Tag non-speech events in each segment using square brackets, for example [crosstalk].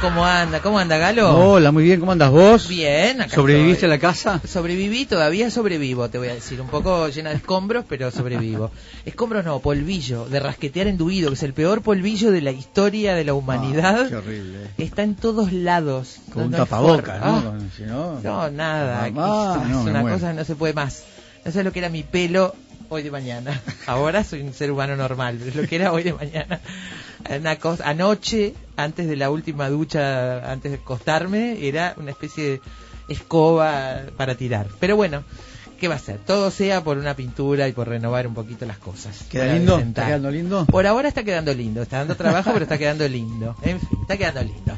¿Cómo anda? ¿Cómo anda, Galo? Hola, muy bien, ¿cómo andas vos? Bien, acá ¿Sobreviviste estoy. a la casa? Sobreviví, todavía sobrevivo, te voy a decir. Un poco llena de escombros, pero sobrevivo. [laughs] Escombros no, polvillo, de rasquetear enduido, que es el peor polvillo de la historia de la humanidad. Ah, qué horrible. Está en todos lados. Con No- un no tapabocas. ¿no? Ah, si no, No, nada. Ah, Es- una cosa que no se puede más. No sé lo que era mi pelo hoy de mañana. Ahora soy un ser humano normal, pero es lo que era hoy de mañana. Una cosa, anoche, antes de la última ducha, antes de acostarme, era una especie de escoba para tirar. Pero bueno, ¿qué va a ser? Todo sea por una pintura y por renovar un poquito las cosas. ¿Queda lindo? ¿Está quedando lindo? Por ahora está quedando lindo, está dando trabajo, pero está quedando lindo. En fin, está quedando lindo.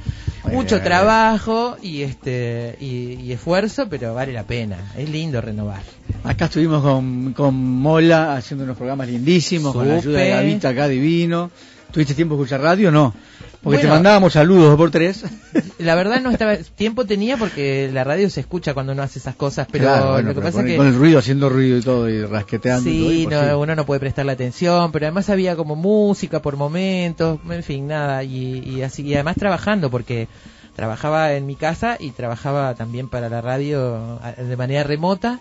Mucho trabajo y este y, y esfuerzo, pero vale la pena. Es lindo renovar. Acá estuvimos con, con Mola haciendo unos programas lindísimos, con la ayuda de. Gavita acá divino. ¿Tuviste tiempo de escuchar radio o no? Porque te mandábamos saludos dos por tres. [laughs] La verdad no estaba tiempo tenía porque la radio se escucha cuando uno hace esas cosas, pero Claro, bueno, lo que pero pasa con, es que con el ruido, haciendo ruido y todo, y rasqueteando. y todo, Sí, no, uno no puede prestarle atención, pero además había como música por momentos, en fin, nada, y, y así, y además trabajando, porque trabajaba en mi casa y trabajaba también para la radio de manera remota,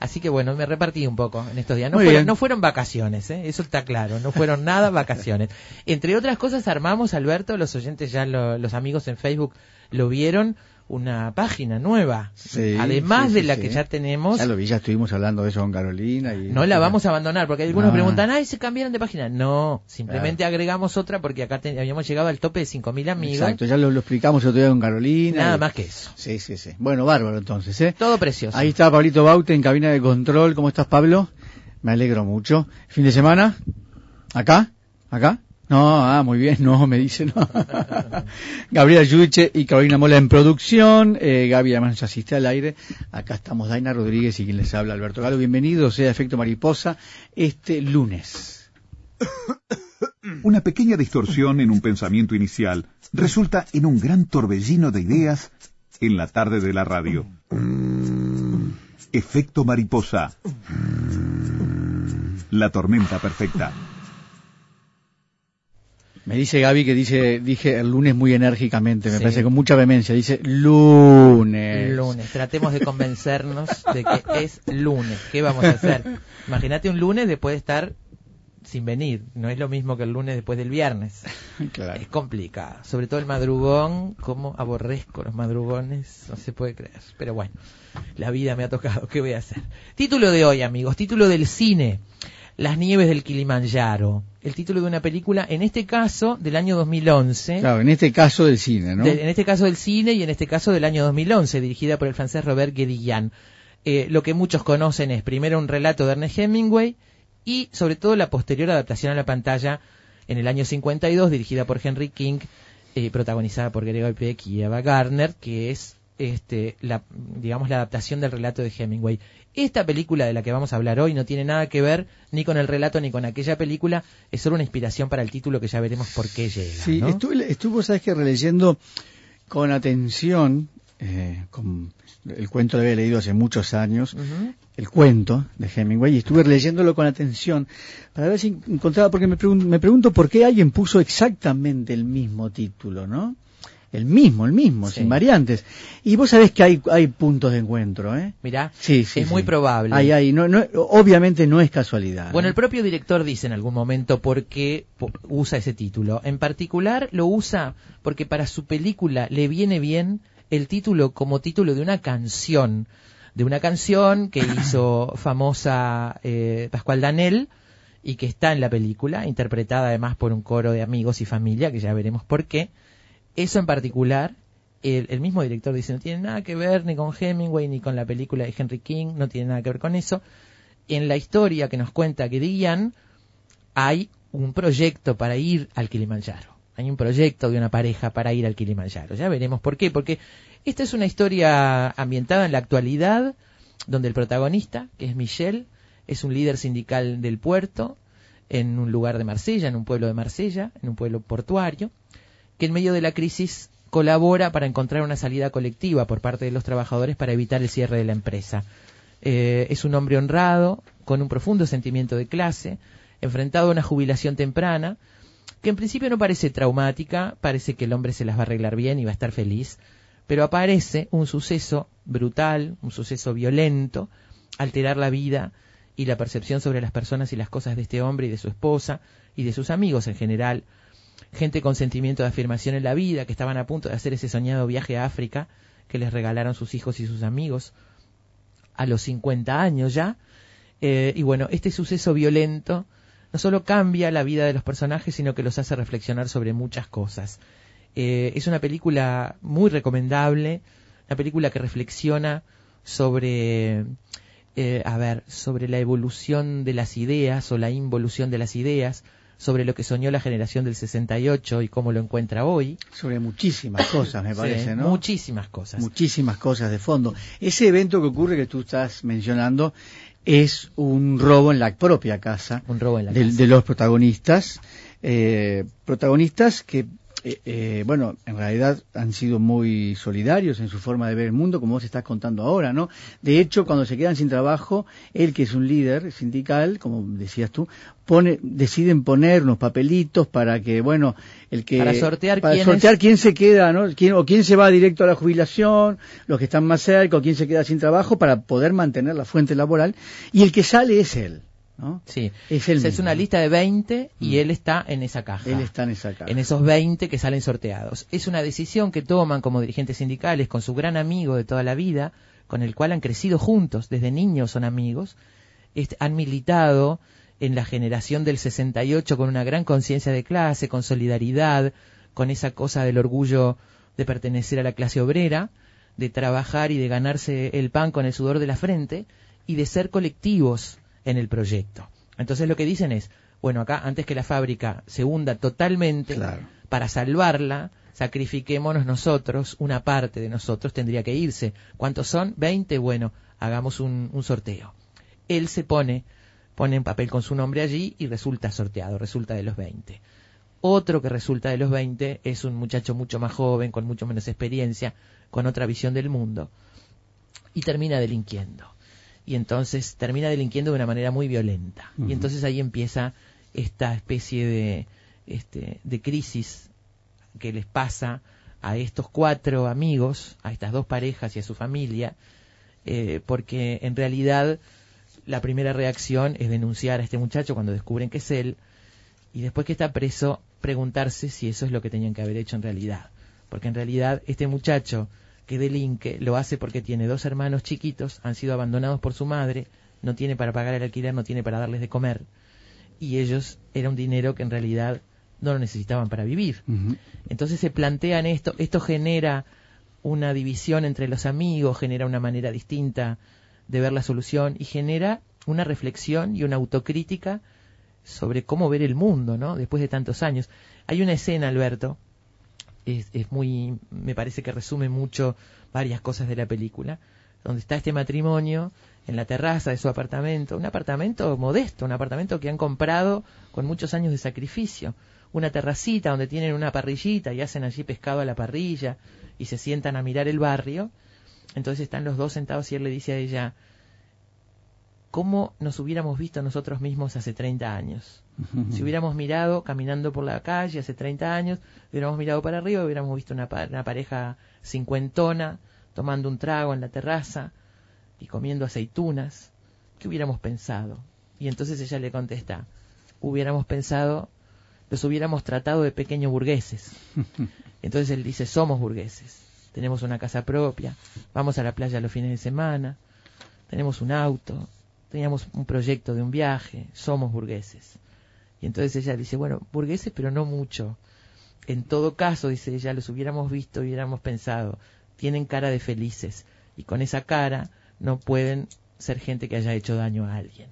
así que bueno, me repartí un poco en estos días. No, fueron, no fueron vacaciones, ¿eh? eso está claro, no fueron nada vacaciones. Entre otras cosas armamos, Alberto, los oyentes ya, lo- los amigos en Facebook lo vieron, una página nueva, Sí, además sí, de sí, la que ya tenemos. Ya lo vi, ya estuvimos hablando de eso con Carolina. Y, No la vamos a abandonar, porque algunos Ah. preguntan, ay, se cambiaron de página. No, simplemente agregamos otra porque acá te- habíamos llegado al tope de 5.000 amigos. Exacto, ya lo, lo explicamos el otro día con Carolina. Nada y- más que eso. Sí, sí, sí. Bueno, bárbaro entonces, ¿eh? Todo precioso. Ahí está Pablito Baute en cabina de control. ¿Cómo estás, Pablo? Me alegro mucho. ¿Fin de semana? ¿Acá? ¿Acá? No, ah, muy bien, no, me dice, no. [laughs] Gabriela Yuche y Carolina Mola en producción. Eh, Gaby además nos asiste al aire. Acá estamos Daina Rodríguez y quien les habla, Alberto Galo. Bienvenidos sea Efecto Mariposa este lunes. [coughs] Una pequeña distorsión en un pensamiento inicial resulta en un gran torbellino de ideas en la tarde de la radio. Efecto mariposa. La tormenta perfecta. Me dice Gaby que dice, dije el lunes muy enérgicamente, me Sí. parece con mucha vehemencia. Dice lunes. Lunes. Tratemos de convencernos de que es lunes. ¿Qué vamos a hacer? Imagínate un lunes después de estar sin venir. No es lo mismo que el lunes después del viernes. Claro. Es complicado. Sobre todo el madrugón. Como aborrezco los madrugones. No se puede creer. Pero bueno, la vida me ha tocado. ¿Qué voy a hacer? Título de hoy, amigos. Título del cine. Las nieves del Kilimanjaro. El título de una película, en este caso, del año 2011. Claro, en este caso del cine, ¿no? De- en este caso del cine y en este caso del año 2011, dirigida por el francés Robert Guédiguian. Eh, lo que muchos conocen es primero un relato de Ernest Hemingway y sobre todo la posterior adaptación a la pantalla en el año 52, dirigida por Henry King, eh, protagonizada por Gregory Peck y Eva Gardner, que es este, la, digamos, la adaptación del relato de Hemingway. Esta película de la que vamos a hablar hoy no tiene nada que ver ni con el relato ni con aquella película, es solo una inspiración para el título que ya veremos por qué llega. Sí, ¿no? estuve, estuvo, sabes que releyendo con atención, eh, con, el cuento lo había leído hace muchos años, el cuento de Hemingway, y estuve leyéndolo con atención para ver si encontraba, porque me, pregun- me pregunto por qué alguien puso exactamente el mismo título, ¿no? El mismo, el mismo, Sí. sin variantes. Y vos sabés que hay, hay puntos de encuentro, ¿eh? Mirá, Sí, sí. es muy probable. Hay, hay, no, no, obviamente no es casualidad. Bueno, ¿eh? el propio director dice en algún momento por qué usa ese título. En particular lo usa porque para su película le viene bien el título como título de una canción, de una canción que [coughs] hizo famosa eh, Pascual Danel y que está en la película, interpretada además por un coro de amigos y familia, que ya veremos por qué. Eso en particular, el, mismo director dice, no tiene nada que ver ni con Hemingway ni con la película de Henry King, no tiene nada que ver con eso en la historia que nos cuenta que Dian hay un proyecto para ir al Kilimanjaro. Hay un proyecto de una pareja para ir al Kilimanjaro. Ya veremos por qué. Porque esta es una historia ambientada en la actualidad, donde el protagonista, que es Michel, es un líder sindical del puerto, en un lugar de Marsella, en un pueblo de Marsella, en un pueblo portuario, que en medio de la crisis colabora para encontrar una salida colectiva por parte de los trabajadores para evitar el cierre de la empresa. Eh, es un hombre honrado, con un profundo sentimiento de clase, enfrentado a una jubilación temprana, que en principio no parece traumática, parece que el hombre se las va a arreglar bien y va a estar feliz, pero aparece un suceso brutal, un suceso violento, alterar la vida y la percepción sobre las personas y las cosas de este hombre y de su esposa y de sus amigos en general, gente con sentimiento de afirmación en la vida, que estaban a punto de hacer ese soñado viaje a África que les regalaron sus hijos y sus amigos a los 50 años ya. Eh, y bueno, este suceso violento no solo cambia la vida de los personajes, sino que los hace reflexionar sobre muchas cosas. Eh, es una película muy recomendable, una película que reflexiona sobre, eh, a ver, sobre la evolución de las ideas o la involución de las ideas, sobre lo que soñó la generación del 68 y cómo lo encuentra hoy. Sobre muchísimas cosas, me parece, ¿no? Muchísimas cosas. Muchísimas cosas de fondo. Ese evento que ocurre que tú estás mencionando es un robo en la propia casa, un robo en la de, casa. de los protagonistas, eh, protagonistas que eh, eh, bueno, en realidad han sido muy solidarios en su forma de ver el mundo, como vos estás contando ahora, ¿no? De hecho, cuando se quedan sin trabajo, él que es un líder sindical, como decías tú, pone, deciden poner unos papelitos para que, bueno, el que Para sortear para quién sortear es- quién se queda, ¿no? Quién, o quién se va directo a la jubilación, los que están más cerca, o quién se queda sin trabajo para poder mantener la fuente laboral, y el que sale es él, ¿no? Sí, Es O sea, es una lista de 20 y Mm. él está en esa caja. Él está en esa casa. en esos 20 que salen sorteados. Es una decisión que toman como dirigentes sindicales con su gran amigo de toda la vida, con el cual han crecido juntos, desde niños son amigos, Est- han militado en la generación del 68 con una gran conciencia de clase, con solidaridad, con esa cosa del orgullo de pertenecer a la clase obrera, de trabajar y de ganarse el pan con el sudor de la frente y de ser colectivos en el proyecto. Entonces lo que dicen es, bueno, acá antes que la fábrica se hunda totalmente, Claro. para salvarla, sacrifiquémonos nosotros, una parte de nosotros tendría que irse. ¿Cuántos son? 20, bueno, hagamos un, un sorteo. Él se pone, pone en papel con su nombre allí y resulta sorteado, resulta de los 20. Otro que resulta de los 20 es un muchacho mucho más joven, con mucho menos experiencia, con otra visión del mundo, y termina delinquiendo. Y entonces termina delinquiendo de una manera muy violenta. Y entonces ahí empieza esta especie de, este, de crisis que les pasa a estos cuatro amigos, a estas dos parejas y a su familia, eh, porque en realidad la primera reacción es denunciar a este muchacho cuando descubren que es él, y después que está preso, preguntarse si eso es lo que tenían que haber hecho en realidad. Porque en realidad este muchacho que delinque lo hace porque tiene dos hermanos chiquitos, han sido abandonados por su madre, no tiene para pagar el alquiler, no tiene para darles de comer, y ellos era un dinero que en realidad no lo necesitaban para vivir. Entonces se plantean esto, esto genera una división entre los amigos, genera una manera distinta de ver la solución y genera una reflexión y una autocrítica sobre cómo ver el mundo, ¿no? Después de tantos años. Hay una escena, Alberto, es, es muy, me parece que resume mucho varias cosas de la película, donde está este matrimonio en la terraza de su apartamento, un apartamento modesto, un apartamento que han comprado con muchos años de sacrificio, una terracita donde tienen una parrillita y hacen allí pescado a la parrilla y se sientan a mirar el barrio. Entonces están los dos sentados y él le dice a ella, ¿cómo nos hubiéramos visto nosotros mismos hace 30 años? Si hubiéramos mirado caminando por la calle hace 30 años, hubiéramos mirado para arriba, hubiéramos visto una, pa- una pareja cincuentona tomando un trago en la terraza y comiendo aceitunas. ¿Qué hubiéramos pensado? Y entonces ella le contesta, hubiéramos pensado, los hubiéramos tratado de pequeños burgueses. [laughs] Entonces él dice, somos burgueses, tenemos una casa propia, vamos a la playa los fines de semana, tenemos un auto, teníamos un proyecto de un viaje, somos burgueses. Y entonces ella dice, bueno, burgueses, pero no mucho. En todo caso, dice ella, los hubiéramos visto, hubiéramos pensado, tienen cara de felices, y con esa cara no pueden ser gente que haya hecho daño a alguien.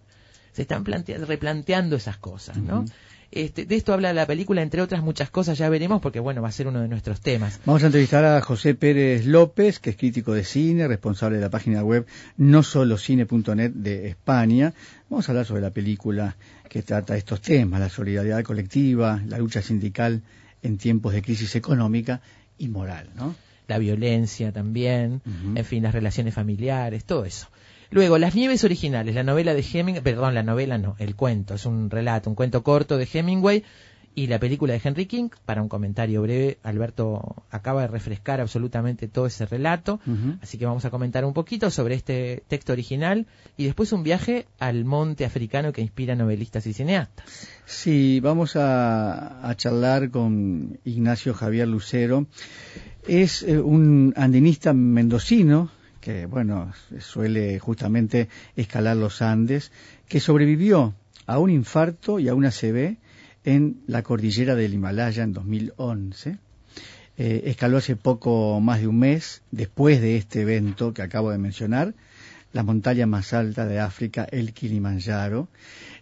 Se están plantea- replanteando esas cosas, ¿no? Este, de esto habla la película, entre otras muchas cosas, ya veremos, porque bueno, va a ser uno de nuestros temas. Vamos a entrevistar a José Pérez López, que es crítico de cine, responsable de la página web no solo cine.net de España. Vamos a hablar sobre la película que trata estos temas, la solidaridad colectiva, la lucha sindical en tiempos de crisis económica y moral, ¿no? la violencia también, en fin, las relaciones familiares, todo eso. Luego, Las Nieves originales, la novela de Hemingway, perdón, la novela no, el cuento, es un relato, un cuento corto de Hemingway, y la película de Henry King. Para un comentario breve, Alberto acaba de refrescar absolutamente todo ese relato, así que vamos a comentar un poquito sobre este texto original y después un viaje al monte africano que inspira novelistas y cineastas. Sí, vamos a, a charlar con Ignacio Javier Lucero. Es eh, un andinista mendocino que, bueno, suele justamente escalar los Andes, que sobrevivió a un infarto y a una CB en la cordillera del Himalaya en 2011. Eh, escaló hace poco más de un mes, después de este evento que acabo de mencionar, la montaña más alta de África, el Kilimanjaro.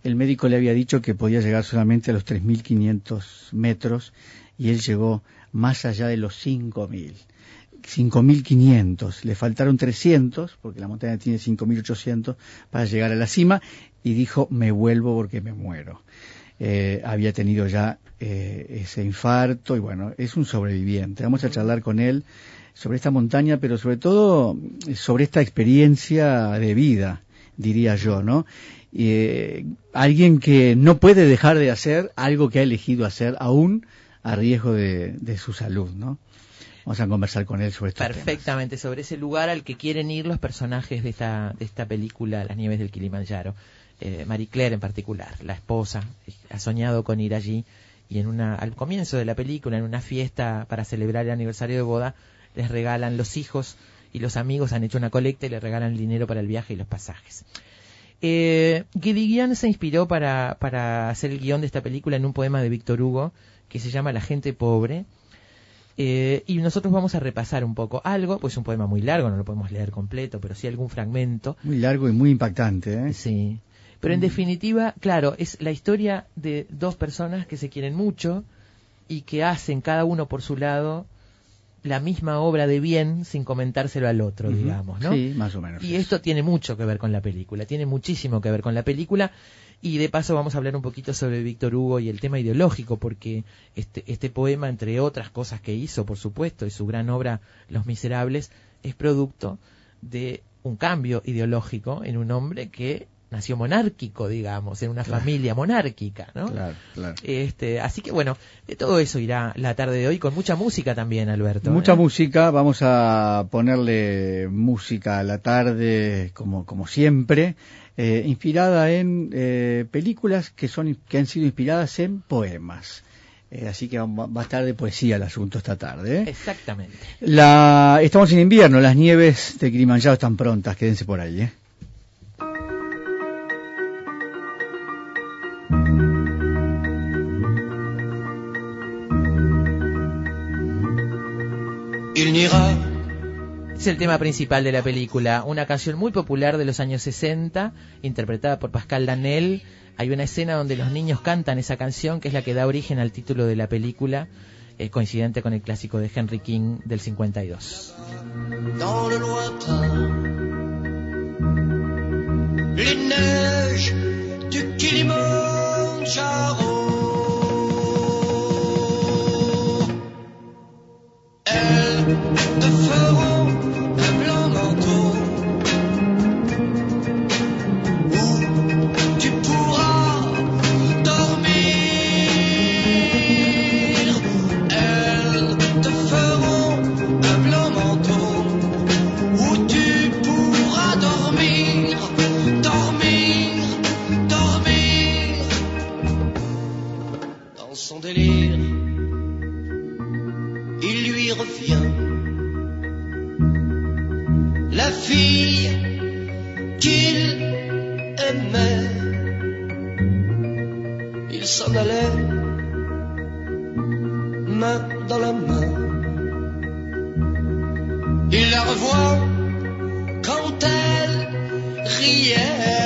El médico le había dicho que podía llegar solamente a los 3.500 metros y él llegó más allá de los 5.000. 5.500, le faltaron 300, porque la montaña tiene 5.800, para llegar a la cima, y dijo, me vuelvo porque me muero. Eh, había tenido ya eh, ese infarto y bueno, es un sobreviviente. Vamos a charlar con él sobre esta montaña, pero sobre todo eh, sobre esta experiencia de vida, diría yo, ¿no? Eh, alguien que no puede dejar de hacer algo que ha elegido hacer aún a riesgo de, de su salud, ¿no? Vamos a conversar con él sobre esto. Perfectamente, sobre ese lugar al que quieren ir los personajes de esta, de esta película, Las Nieves del Kilimanjaro. Eh, Marie Claire en particular, la esposa, ha soñado con ir allí y en una, al comienzo de la película, en una fiesta para celebrar el aniversario de boda, les regalan los hijos y los amigos han hecho una colecta y le regalan el dinero para el viaje y los pasajes. Eh, se inspiró para, para hacer el guion de esta película en un poema de Víctor Hugo que se llama La gente pobre, eh, y nosotros vamos a repasar un poco algo, pues es un poema muy largo, no lo podemos leer completo, pero sí algún fragmento. Muy largo y muy impactante, ¿eh? Sí. Pero en definitiva, claro, es la historia de dos personas que se quieren mucho y que hacen cada uno por su lado la misma obra de bien sin comentárselo al otro, digamos, ¿no? Sí, más o menos. Y esto tiene mucho que ver con la película, tiene muchísimo que ver con la película. Y de paso vamos a hablar un poquito sobre Víctor Hugo y el tema ideológico, porque este, este poema, entre otras cosas que hizo, por supuesto, y su gran obra Los Miserables, es producto de un cambio ideológico en un hombre que nació monárquico, digamos, en una Claro. familia monárquica, ¿no? Claro, claro. Este, así que bueno, de todo eso irá la tarde de hoy con mucha música también, Alberto. Mucha ¿eh? música, vamos a ponerle música a la tarde como, como siempre, eh, inspirada en eh, películas que, son, que han sido inspiradas en poemas. Así que va, va a estar de poesía el asunto esta tarde. ¿eh? Exactamente. La, estamos en invierno, las nieves de Kilimanjaro están prontas, quédense por ahí. ¿eh? Es el tema principal de la película, una canción muy popular de los años 60, interpretada por Pascal Danel. Hay una escena donde los niños cantan esa canción, que es la que da origen al título de la película, eh, coincidente con el clásico de Henry King del 52. dans le lointain. Les neiges du Kilimanjaro. Elles qu'il aimait. Il s'en allait, main dans la main. Il la revoit quand elle riait.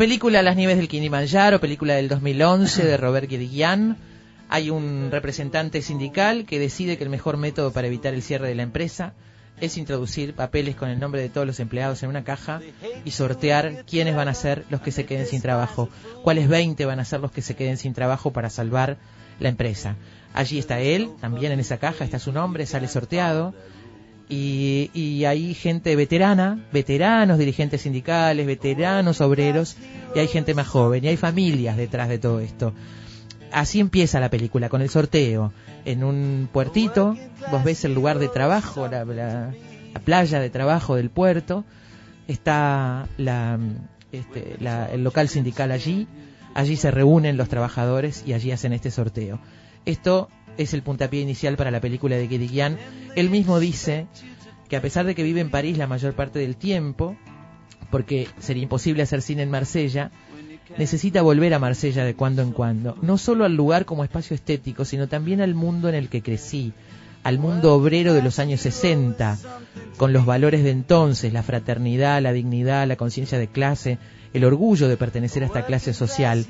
Película Las nieves del Kilimanjaro, película del 2011 de Robert Guédiguian, hay un representante sindical que decide que el mejor método para evitar el cierre de la empresa es introducir papeles con el nombre de todos los empleados en una caja y sortear quiénes van a ser los que se queden sin trabajo, cuáles 20 van a ser los que se queden sin trabajo para salvar la empresa. Allí está él, también en esa caja está su nombre, sale sorteado y, y hay gente veterana, veteranos dirigentes sindicales, veteranos obreros, y hay gente más joven, y hay familias detrás de todo esto. Así empieza la película, con el sorteo. En un puertito, vos ves el lugar de trabajo, la, la- la playa de trabajo del puerto, está la, este, el local sindical allí, allí se reúnen los trabajadores y allí hacen este sorteo. Esto es el puntapié inicial para la película de Guédiguian. Él mismo dice que a pesar de que vive en París la mayor parte del tiempo, porque sería imposible hacer cine en Marsella, necesita volver a Marsella de cuando en cuando, no solo al lugar como espacio estético, sino también al mundo en el que crecí, al mundo obrero de los años 60, con los valores de entonces, la fraternidad, la dignidad, la conciencia de clase, el orgullo de pertenecer a esta clase social.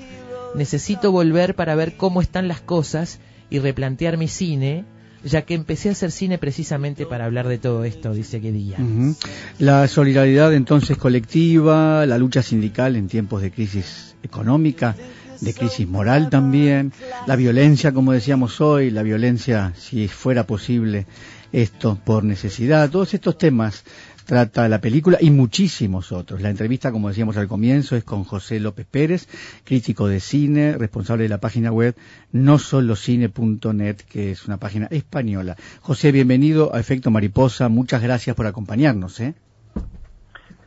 Necesito volver para ver cómo están las cosas y replantear mi cine, ya que empecé a hacer cine precisamente para hablar de todo esto, dice Guedilla. Ujú. La solidaridad entonces colectiva, la lucha sindical en tiempos de crisis económica, de crisis moral también, la violencia, como decíamos hoy, la violencia, si fuera posible, esto por necesidad, todos estos temas trata la película y muchísimos otros. La entrevista, como decíamos al comienzo, es con José López Pérez, crítico de cine, responsable de la página web nosolocine.net, que es una página española. José, bienvenido a Efecto Mariposa. Muchas gracias por acompañarnos. ¿eh?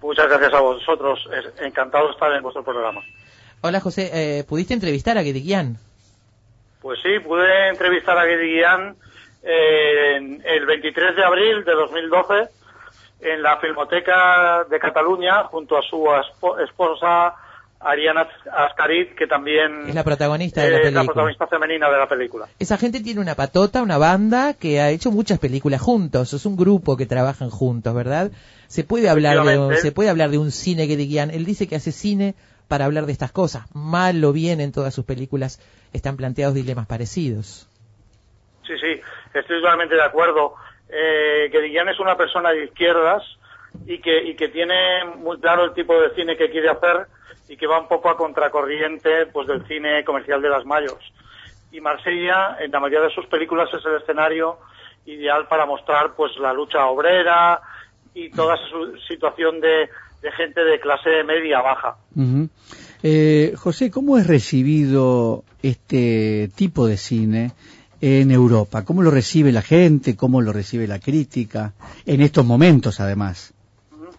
Muchas gracias a vosotros. Es encantado de estar en vuestro programa. Hola José, eh, ¿pudiste entrevistar a Guediguian? Pues sí, pude entrevistar a Guedi Guillán eh, el 23 de abril de 2012 en la Filmoteca de Cataluña junto a su espo- esposa Ariana Ascarit, que también Es la protagonista de la es la película. protagonista femenina de la película. Esa gente tiene una patota, una banda que ha hecho muchas películas juntos. Es un grupo que trabajan juntos, ¿verdad? Se puede hablar de, se puede hablar de un cine Guediguian. Él dice que hace cine para hablar de estas cosas. Mal o bien en todas sus películas están planteados dilemas parecidos. Sí, sí, estoy totalmente de acuerdo. Eh, que Guillán es una persona de izquierdas y que, y que tiene muy claro el tipo de cine que quiere hacer y que va un poco a contracorriente pues del cine comercial de las mayos. Y Marsella, en la mayoría de sus películas, es el escenario ideal para mostrar pues la lucha obrera y toda su situación de, gente de clase media baja. Eh, José, ¿cómo es recibido este tipo de cine en Europa? ¿Cómo lo recibe la gente? ¿Cómo lo recibe la crítica? En estos momentos, además.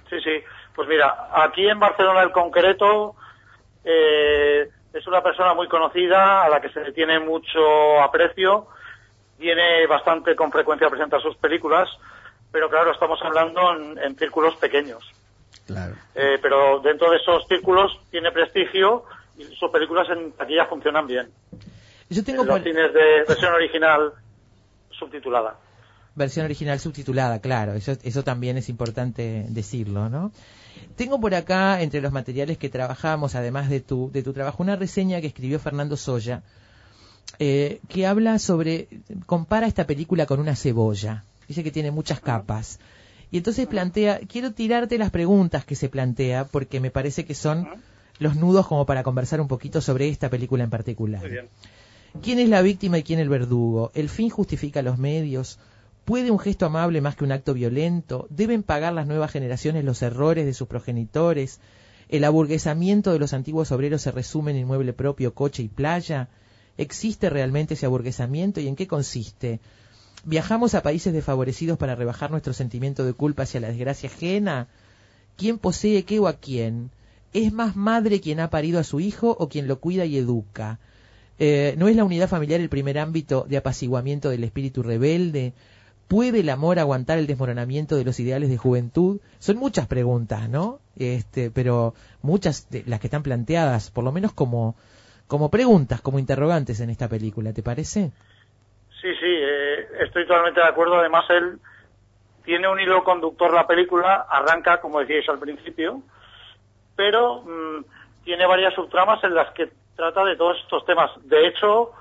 Sí, sí. Pues mira, aquí en Barcelona el concreto eh, es una persona muy conocida a la que se le tiene mucho aprecio. Viene bastante con frecuencia a presentar sus películas, pero claro, estamos hablando en, en círculos pequeños. Claro. Eh, pero dentro de esos círculos tiene prestigio y sus películas en taquilla funcionan bien. Yo tengo En los cines de versión original subtitulada. versión original subtitulada, claro, eso, eso también es importante decirlo, ¿no? Tengo por acá, entre los materiales que trabajamos, además de tu, de tu trabajo, una reseña que escribió Fernando Soya, eh, que habla sobre, compara esta película con una cebolla. Dice que tiene muchas capas. Y entonces plantea, quiero tirarte las preguntas que se plantea, porque me parece que son los nudos como para conversar un poquito sobre esta película en particular. Muy bien. ¿Quién es la víctima y quién el verdugo? ¿El fin justifica los medios? ¿Puede un gesto amable más que un acto violento? ¿Deben pagar las nuevas generaciones los errores de sus progenitores? ¿El aburguesamiento de los antiguos obreros se resume en inmueble propio, coche y playa? ¿Existe realmente ese aburguesamiento y en qué consiste? ¿Viajamos a países desfavorecidos para rebajar nuestro sentimiento de culpa hacia la desgracia ajena? ¿Quién posee qué o a quién? ¿Es más madre quien ha parido a su hijo o quien lo cuida y educa? Eh, ¿No es la unidad familiar el primer ámbito de apaciguamiento del espíritu rebelde? ¿Puede el amor aguantar el desmoronamiento de los ideales de juventud? Son muchas preguntas, ¿no? Este, pero muchas de las que están planteadas, por lo menos como, como preguntas, como interrogantes en esta película, ¿te parece? Sí, sí, eh, estoy totalmente de acuerdo. Además, él tiene un hilo conductor la película, arranca, como decíais al principio, pero mm, tiene varias subtramas en las que trata de todos estos temas. De hecho,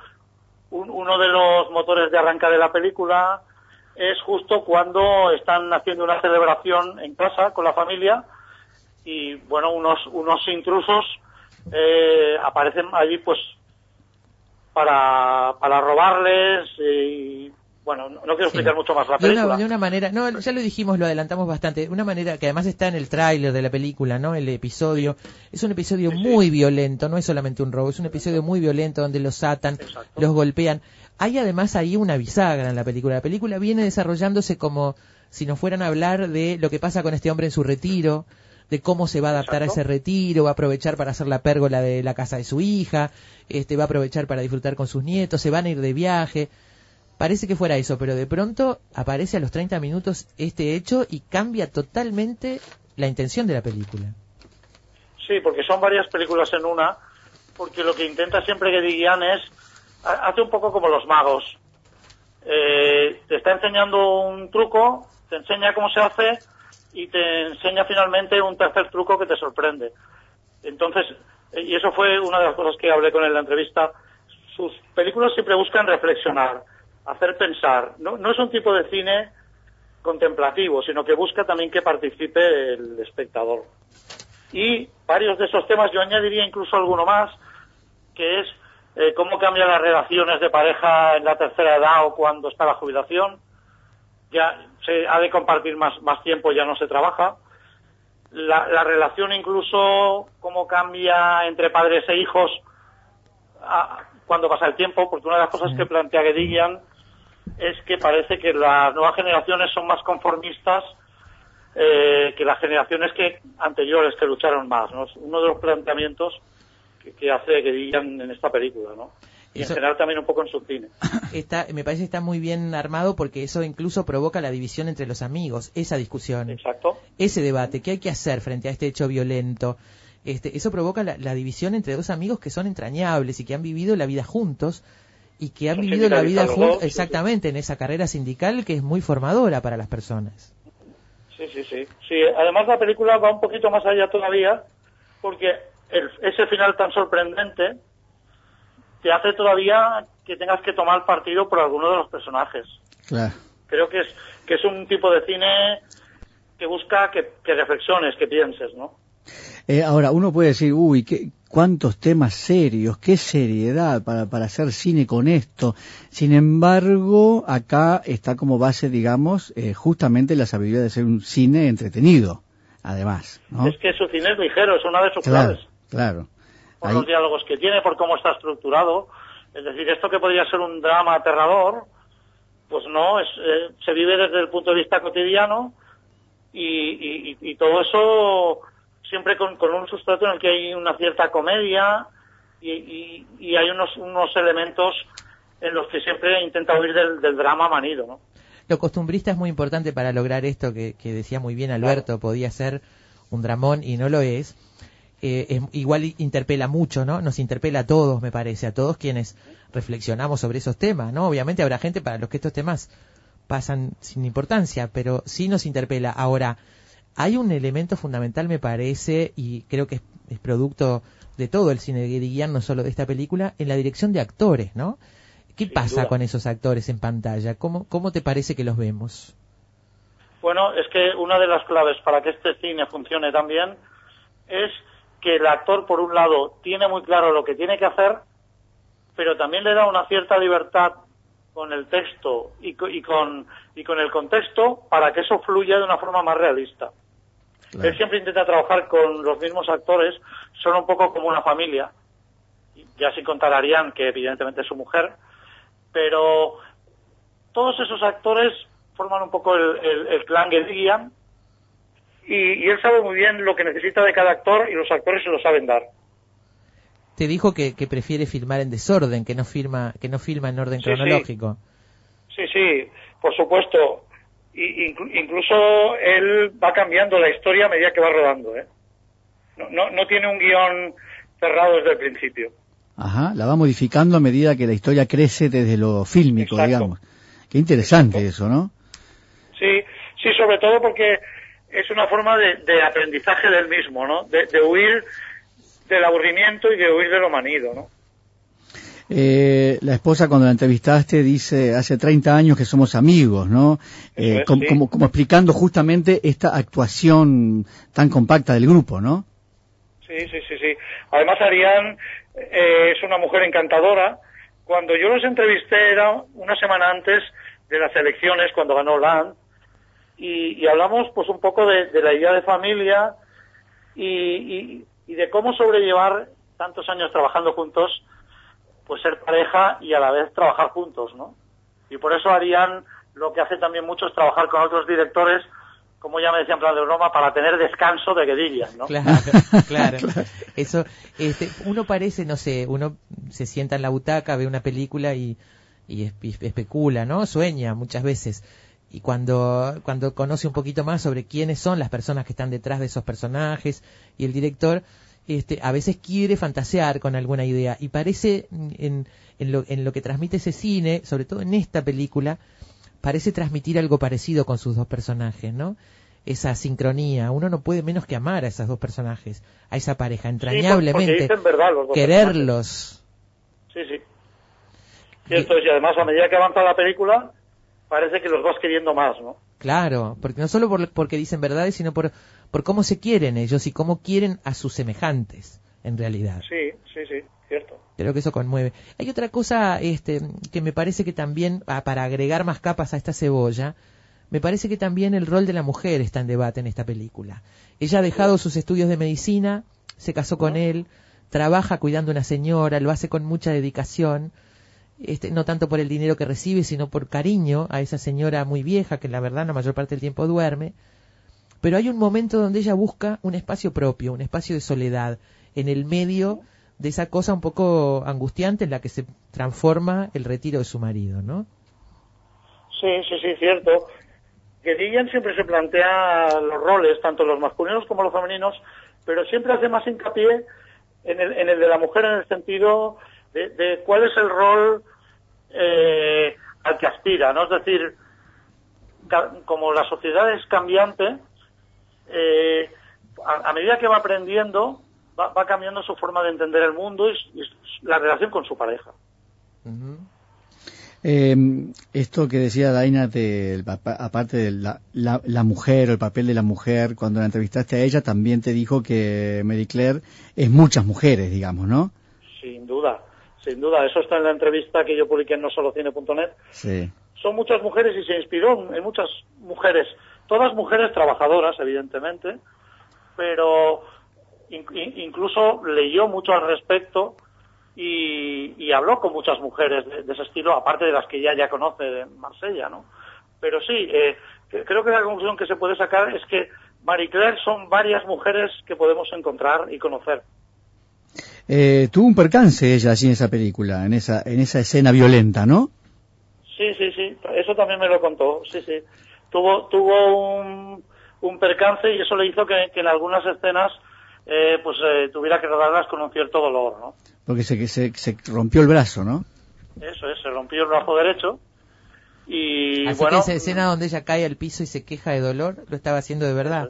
un- uno de los motores de arranca de la película es justo cuando están haciendo una celebración en casa con la familia y, bueno, unos, unos intrusos eh, aparecen allí, pues, para, para robarles y, bueno, no quiero Sí. explicar mucho más la de película. una, de una manera, no, ya lo dijimos, lo adelantamos bastante, una manera que además está en el tráiler de la película, ¿no? El episodio, es un episodio muy violento, no es solamente un robo, es un episodio muy violento donde los atan, Exacto. los golpean. Hay además ahí una bisagra en la película. La película viene desarrollándose como si nos fueran a hablar de lo que pasa con este hombre en su retiro, de cómo se va a adaptar Exacto. a ese retiro, va a aprovechar para hacer la pérgola de la casa de su hija, este va a aprovechar para disfrutar con sus nietos, se van a ir de viaje. Parece que fuera eso, pero de pronto aparece a los 30 minutos este hecho y cambia totalmente la intención de la película. Sí, porque son varias películas en una, porque lo que intenta siempre que Guillán es, ha- hace un poco como los magos. Eh, te está enseñando un truco, te enseña cómo se hace y te enseña finalmente un tercer truco que te sorprende. Entonces, eh, y eso fue una de las cosas que hablé con él en la entrevista, sus películas siempre buscan reflexionar, hacer pensar. No, no es un tipo de cine contemplativo, sino que busca también que participe el espectador. Y varios de esos temas, yo añadiría incluso alguno más, que es eh, cómo cambian las relaciones de pareja en la tercera edad o cuando está la jubilación. Ya se ha de compartir más, más tiempo, ya no se trabaja. La, la relación incluso, cómo cambia entre padres e hijos a- cuando pasa el tiempo, porque una de las cosas que plantea Gedigian es que parece que las nuevas generaciones son más conformistas eh, que las generaciones que anteriores que lucharon más. ¿no? Es uno de los planteamientos que, que hace Gedigian en esta película, ¿no? Y Eso- en general también un poco en su cine. [laughs] Está, me parece que está muy bien armado porque eso incluso provoca la división entre los amigos, esa discusión, Exacto. ese debate, ¿qué hay que hacer frente a este hecho violento? Este, eso provoca la, la división entre dos amigos que son entrañables y que han vivido la vida juntos y que han vivido la vida juntos sí, exactamente en esa carrera sindical que es muy formadora para las personas. Sí, sí, sí. Sí, además la película va un poquito más allá todavía, porque el- ese final tan sorprendente te hace todavía que tengas que tomar partido por alguno de los personajes. Claro. Creo que es, que es un tipo de cine que busca que, que reflexiones, que pienses, ¿no? Eh, ahora, uno puede decir, uy, qué, cuántos temas serios, qué seriedad para, para hacer cine con esto. Sin embargo, acá está como base, digamos, eh, justamente la sabiduría de ser un cine entretenido, además, ¿no? Es que su cine es ligero, es una de sus Claro, claves. claro. Por Ahí- los diálogos que tiene, por cómo está estructurado. Es decir, esto que podría ser un drama aterrador, pues no, es, eh, se vive desde el punto de vista cotidiano y, y- y- y todo eso siempre con, con un sustrato en el que hay una cierta comedia y, y- y hay unos, unos elementos en los que siempre intenta huir del, del drama manido, ¿no? Lo costumbrista es muy importante para lograr esto que, que decía muy bien Alberto, podía ser un dramón y no lo es. Eh, es- igual interpela mucho, ¿no? Nos interpela a todos, me parece, a todos quienes reflexionamos sobre esos temas, ¿no? Obviamente habrá gente para los que estos temas pasan sin importancia, pero sí nos interpela. Ahora, hay un elemento fundamental, me parece, y creo que es, es producto de todo el cine de Guiriguian, no solo de esta película, en la dirección de actores, ¿no? ¿Qué Sin pasa duda. con esos actores en pantalla? ¿Cómo, ¿Cómo te parece que los vemos? Bueno, es que una de las claves para que este cine funcione también es que el actor, por un lado, tiene muy claro lo que tiene que hacer pero también le da una cierta libertad con el texto y, y con, y con el contexto para que eso fluya de una forma más realista. Él siempre intenta trabajar con los mismos actores, son un poco como una familia. Ya sin contar a Ariane, que evidentemente es su mujer, pero todos esos actores forman un poco el, el, el clan Guediguian y, y él sabe muy bien lo que necesita de cada actor y los actores se lo saben dar. Te dijo que, que prefiere filmar en desorden, que no firma, que no filma en orden Sí, sí. cronológico. Sí, sí, por supuesto. Incluso él va cambiando la historia a medida que va rodando. ¿eh? No, no, no tiene un guion cerrado desde el principio. Ajá, la va modificando a medida que la historia crece desde lo fílmico, Exacto. digamos. Qué interesante eso, ¿no? Sí, sí, sobre todo porque es una forma de, de aprendizaje del mismo, ¿no? De, de huir del aburrimiento y de huir de lo manido, ¿no? Eh, la esposa cuando la entrevistaste dice hace 30 años que somos amigos, ¿no? Eh, Eso es, como, sí. como, como explicando justamente esta actuación tan compacta del grupo, ¿no? Sí, sí, sí, sí. Además, Ariane eh, es una mujer encantadora. Cuando yo los entrevisté era una semana antes de las elecciones, cuando ganó Land, y, y hablamos pues un poco de, de la idea de familia y, y- y de cómo sobrellevar tantos años trabajando juntos, pues ser pareja y a la vez trabajar juntos, ¿no? Y por eso Ariane lo que hace también mucho es trabajar con otros directores, como ya me decían plan de broma, para tener descanso de guedillas, ¿no? [laughs] Claro, claro. Eso, este, uno parece, no sé, uno se sienta en la butaca, ve una película y, y espe- especula, ¿no? Sueña muchas veces. Y cuando, cuando conoce un poquito más sobre quiénes son las personas que están detrás de esos personajes y el director, este, a veces quiere fantasear con alguna idea. Y parece, en, en, lo, en lo que transmite ese cine, sobre todo en esta película, parece transmitir algo parecido con sus dos personajes, ¿no? Esa sincronía. Uno no puede menos que amar a esos dos personajes, a esa pareja, entrañablemente. verdad quererlos. Sí, sí. Cierto y además a medida que avanza la película, parece que los vas queriendo más, ¿no? Claro, porque no solo por, porque dicen verdades, sino por, por cómo se quieren ellos y cómo quieren a sus semejantes, en realidad. Sí, sí, sí, cierto. Creo que eso conmueve. Hay otra cosa este, que me parece que también, ah, para agregar más capas a esta cebolla, me parece que también el rol de la mujer está en debate en esta película. Ella ha dejado sus estudios de medicina, se casó con él, trabaja cuidando a una señora, lo hace con mucha dedicación, este, no tanto por el dinero que recibe, sino por cariño a esa señora muy vieja que la verdad la mayor parte del tiempo duerme. Pero hay un momento donde ella busca un espacio propio, un espacio de soledad, en el medio de esa cosa un poco angustiante en la que se transforma el retiro de su marido, ¿no? Sí, sí, sí, cierto. Que Gillian siempre se plantea los roles, tanto los masculinos como los femeninos, pero siempre hace más hincapié en el, en el de la mujer en el sentido de, de cuál es el rol eh, al que aspira, ¿no? Es decir, como la sociedad es cambiante, eh, a, a medida que va aprendiendo, va, va cambiando su forma de entender el mundo y, la relación con su pareja. Ujú. Eh, esto que decía Daina, de, aparte de la, la, la mujer o el papel de la mujer, cuando la entrevistaste a ella, también te dijo que Mary Claire es muchas mujeres, digamos, ¿no? Sin duda, sin duda. Eso está en la entrevista que yo publiqué en nosolocine.net. Sí. Son muchas mujeres y se inspiró en muchas mujeres. Todas mujeres trabajadoras, evidentemente, pero in- in- incluso leyó mucho al respecto y, y habló con muchas mujeres de, de ese estilo, aparte de las que ya ya conoce de Marsella, ¿no? Pero sí, eh, creo que la conclusión que se puede sacar es que Marie Claire son varias mujeres que podemos encontrar y conocer. Eh, tuvo un percance ella allí en esa película, en esa, en esa escena violenta, ¿no? Sí, sí, sí, eso también me lo contó, sí, sí. Tuvo, tuvo un, un percance y eso le hizo que, que en algunas escenas eh, pues eh, tuviera que rodarlas con un cierto dolor, ¿no? Porque se, se, se rompió el brazo, ¿no? Eso es, se rompió el brazo derecho y Así bueno, que esa escena donde ella cae al piso y se queja de dolor, lo estaba haciendo de verdad.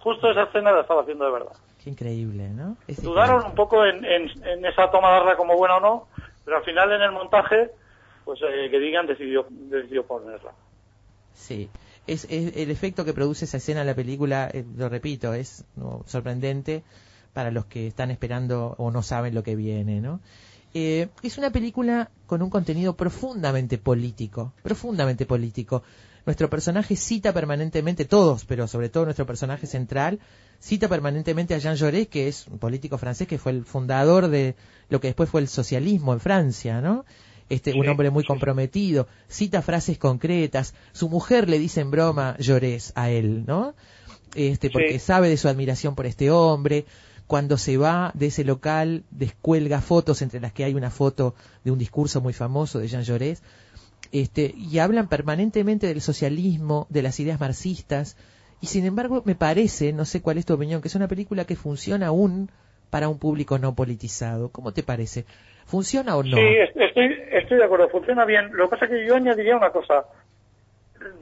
justo esa escena la estaba haciendo de verdad. Qué increíble, ¿no? Es Dudaron increíble. un poco en, en, en esa toma darla como buena o no, pero al final en el montaje, pues eh, que digan decidió, decidió ponerla. Sí. Es, es- el efecto que produce esa escena en la película, eh, lo repito, es sorprendente para los que están esperando o no saben lo que viene, ¿no? Eh, es una película con un contenido profundamente político, profundamente político. Nuestro personaje cita permanentemente, todos, pero sobre todo nuestro personaje central, cita permanentemente a Jean Jaurès, que es un político francés que fue el fundador de lo que después fue el socialismo en Francia, ¿no? Este, un hombre muy comprometido, cita frases concretas, su mujer le dice en broma Llorés a él, ¿no? Este, porque Sí. sabe de su admiración por este hombre, cuando se va de ese local descuelga fotos entre las que hay una foto de un discurso muy famoso de Jean Jaurès, este, y hablan permanentemente del socialismo, de las ideas marxistas, y sin embargo me parece, no sé cuál es tu opinión, que es una película que funciona aún para un público no politizado. ¿Cómo te parece? ¿Funciona o no? Sí, est- estoy, estoy de acuerdo, funciona bien. Lo que pasa es que yo añadiría una cosa.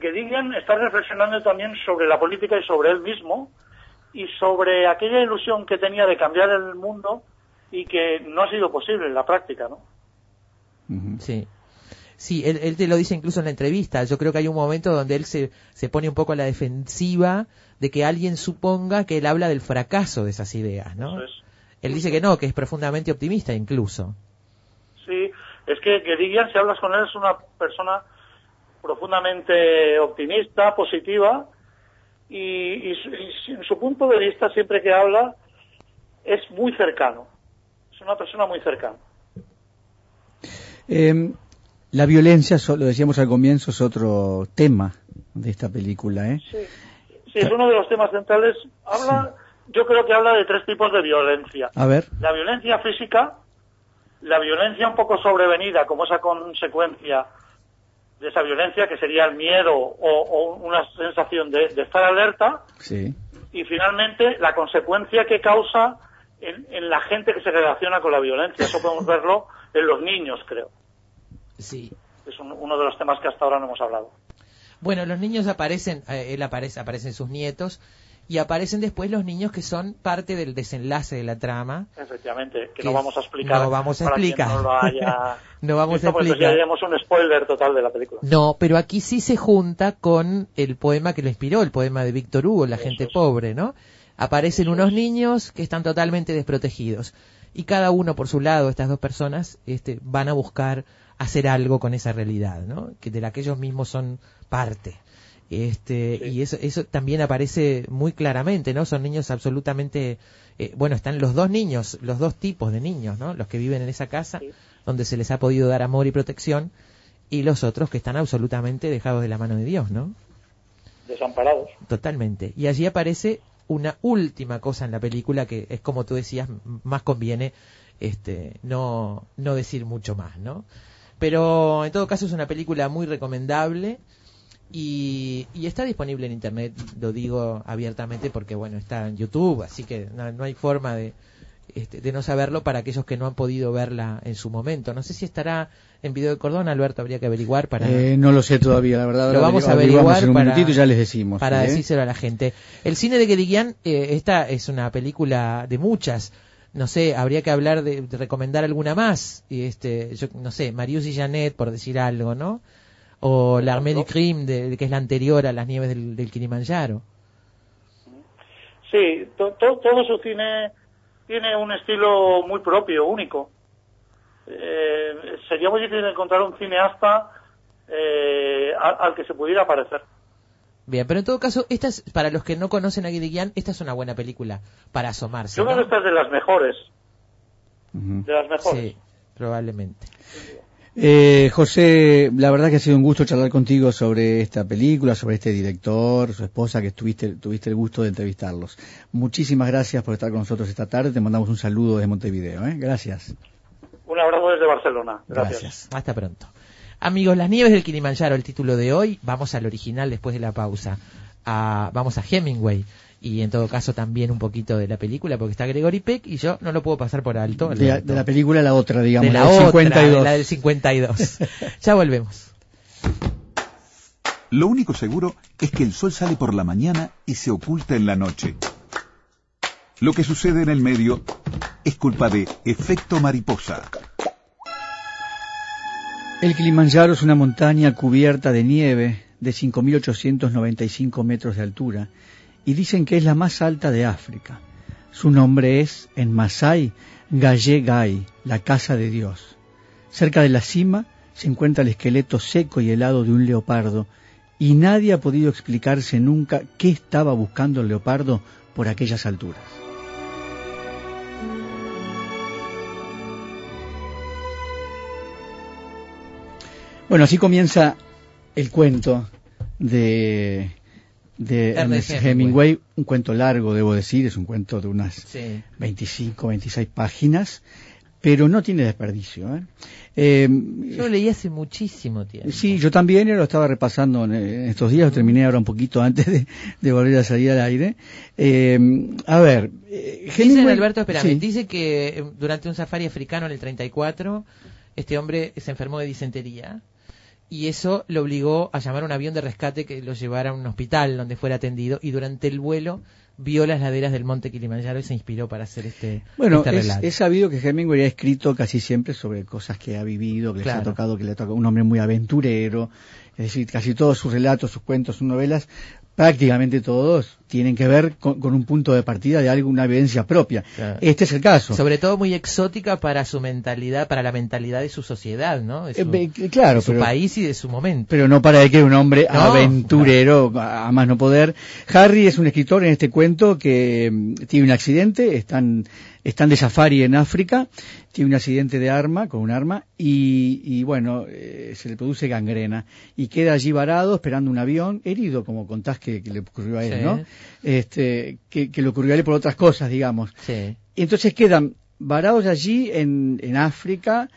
Gedigian está reflexionando también sobre la política y sobre él mismo y sobre aquella ilusión que tenía de cambiar el mundo y que no ha sido posible en la práctica, ¿no? Sí. Sí, él, él te lo dice incluso en la entrevista. Yo creo que hay un momento donde él se, se pone un poco a la defensiva de que alguien suponga que él habla del fracaso de esas ideas, ¿no? Eso es. Él dice que no, que es profundamente optimista incluso. Sí, es que Gedigian, si hablas con él, es una persona profundamente optimista, positiva, y, y en su punto de vista, siempre que habla, es muy cercano. Es una persona muy cercana. Eh, la violencia, lo decíamos al comienzo, es otro tema de esta película, ¿eh? Sí, sí, es uno de los temas centrales. Habla, yo creo que habla de tres tipos de violencia. A ver. La violencia física, la violencia un poco sobrevenida como esa consecuencia de esa violencia que sería el miedo o, o una sensación de, de estar alerta Sí. y finalmente la consecuencia que causa en, en la gente que se relaciona con la violencia. Eso podemos verlo en los niños, creo. Sí. Es un- uno de los temas que hasta ahora no hemos hablado. Bueno, los niños aparecen, eh, él aparece, aparecen sus nietos, y aparecen después los niños que son parte del desenlace de la trama. Efectivamente, que Que no vamos a explicar. no vamos a explicar. No, lo haya [laughs] No vamos a explicar. ya haríamos un spoiler total de la película. No, pero aquí sí se junta con el poema que lo inspiró, el poema de Víctor Hugo, La Eso gente es. pobre, ¿no? Aparecen unos niños que están totalmente desprotegidos y cada uno por su lado, estas dos personas, este, van a buscar hacer algo con esa realidad, ¿no? Que de la que ellos mismos son parte. Este, Sí. y eso, eso también aparece muy claramente, ¿no? Son niños absolutamente, eh, bueno, están los dos niños, los dos tipos de niños, ¿no? Los que viven en esa casa, Sí. donde se les ha podido dar amor y protección, y los otros que están absolutamente dejados de la mano de Dios, ¿no? Desamparados. Totalmente. Y allí aparece una última cosa en la película que es como tú decías, más conviene este no no decir mucho más, ¿no? Pero en todo caso es una película muy recomendable y, y está disponible en internet, lo digo abiertamente porque bueno, está en YouTube, así que no, no hay forma de este, de no saberlo para aquellos que no han podido verla en su momento. No sé si estará en video de cordón, Alberto, habría que averiguar para Eh, no lo sé todavía, la verdad. Lo vamos a averiguar en un para- minutito y ya les decimos. para ¿eh? decírselo a la gente. El cine de Guédiguian, eh, esta es una película de muchas. No sé, habría que hablar de, de recomendar alguna más. Y este, yo no sé, Marius y Janet, por decir algo, ¿no? O La Armée du Crime, de, de- que es la anterior a Las Nieves del, del Kilimanjaro. Sí, to- to- todo su cine tiene un estilo muy propio, único. Eh, sería muy difícil encontrar un cineasta eh, al, al que se pudiera parecer. Bien, pero en todo caso, esta es, para los que no conocen a Guédiguian, esta es una buena película para asomarse. Yo creo que esta es de las mejores, de las mejores. Sí, probablemente. Eh, José, la verdad que ha sido un gusto charlar contigo sobre esta película, sobre este director, su esposa, que tuviste, tuviste el gusto de entrevistarlos. Muchísimas gracias por estar con nosotros esta tarde. Te mandamos un saludo desde Montevideo. ¿eh? Gracias. Un abrazo desde Barcelona. Gracias. Gracias. Hasta pronto. Amigos, Las Nieves del Kilimanjaro, el título de hoy. Vamos al original después de la pausa. A- vamos a Hemingway. Y en todo caso también un poquito de la película, porque está Gregory Peck y yo no lo puedo pasar por alto. De, la- de la película a la otra, digamos, De la, del otra, 52. de la del 52. [laughs] ya volvemos. Lo único seguro es que el sol sale por la mañana y se oculta en la noche. Lo que sucede en el medio es culpa de efecto mariposa. El Kilimanjaro es una montaña cubierta de nieve de 5.895 metros de altura y dicen que es la más alta de África. Su nombre es, en Masai, Gaye Gai, la casa de Dios. Cerca de la cima se encuentra el esqueleto seco y helado de un leopardo, y nadie ha podido explicarse nunca qué estaba buscando el leopardo por aquellas alturas. Bueno, así comienza el cuento de, de Ernest Ernest Hemingway. Un cuento largo, debo decir, es un cuento de unas Sí. 25, 26 páginas, pero no tiene desperdicio. ¿eh? Eh, Yo lo leí hace muchísimo tiempo. Sí, yo también eh, lo estaba repasando en, en estos días, lo terminé ahora un poquito antes de, de volver a salir al aire. Eh, a ver, eh, Dicen, Hemingway- Alberto, sí. dice que eh, durante un safari africano en el 34, este hombre se enfermó de disentería y eso lo obligó a llamar a un avión de rescate que lo llevara a un hospital donde fuera atendido y durante el vuelo vio las laderas del monte Kilimanjaro y se inspiró para hacer este, Bueno, este es, sabido que Hemingway ha escrito casi siempre sobre cosas que ha vivido, que le ha Claro. tocado, que le ha tocado un hombre muy aventurero, es decir, casi todos sus relatos, sus cuentos, sus novelas, prácticamente todos tienen que ver con, con un punto de partida de alguna evidencia propia. Claro. Este es el caso. Sobre todo muy exótica para su mentalidad, para la mentalidad de su sociedad, ¿no? De su, Eh, ve- claro, de su pero- país y de su momento. pero no para que un hombre No, aventurero a más no poder. Harry es un escritor en este cuento que mm, tiene un accidente, están, están de safari en África, tiene un accidente de arma, con un arma, y, y bueno, eh, se le produce gangrena, y queda allí varado esperando un avión, herido, como contás que, que le ocurrió a él, Sí. ¿no? Este, que, que le ocurrió a él por otras cosas, digamos. Sí. Y entonces quedan varados allí en, en África,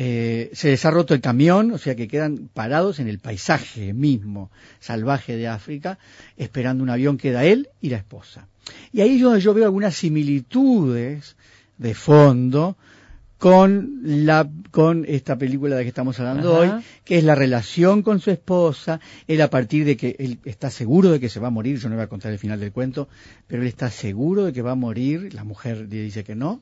eh, se les ha roto el camión, o sea que quedan parados en el paisaje mismo salvaje de África, esperando un avión que da él y la esposa. Y ahí yo, yo veo algunas similitudes de fondo con la con esta película de la que estamos hablando Ajá. hoy, que es la relación con su esposa, él a partir de que él está seguro de que se va a morir, yo no voy a contar el final del cuento, pero él está seguro de que va a morir, la mujer le dice que no,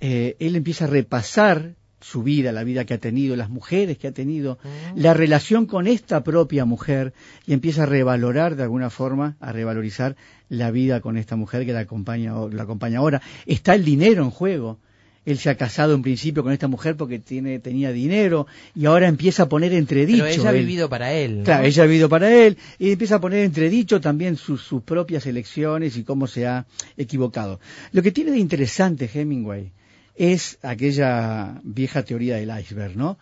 eh, él empieza a repasar su vida, la vida que ha tenido, las mujeres que ha tenido, la relación con esta propia mujer y empieza a revalorar de alguna forma, a revalorizar la vida con esta mujer que la acompaña, la acompaña ahora. Está el dinero en juego. Él se ha casado en principio con esta mujer porque tiene, tenía dinero y ahora empieza a poner entredicho. Pero ella ha él. vivido para él. ¿no? Claro, ella ha vivido para él y empieza a poner entredicho también sus, sus propias elecciones y cómo se ha equivocado. Lo que tiene de interesante Hemingway es aquella vieja teoría del iceberg, ¿no?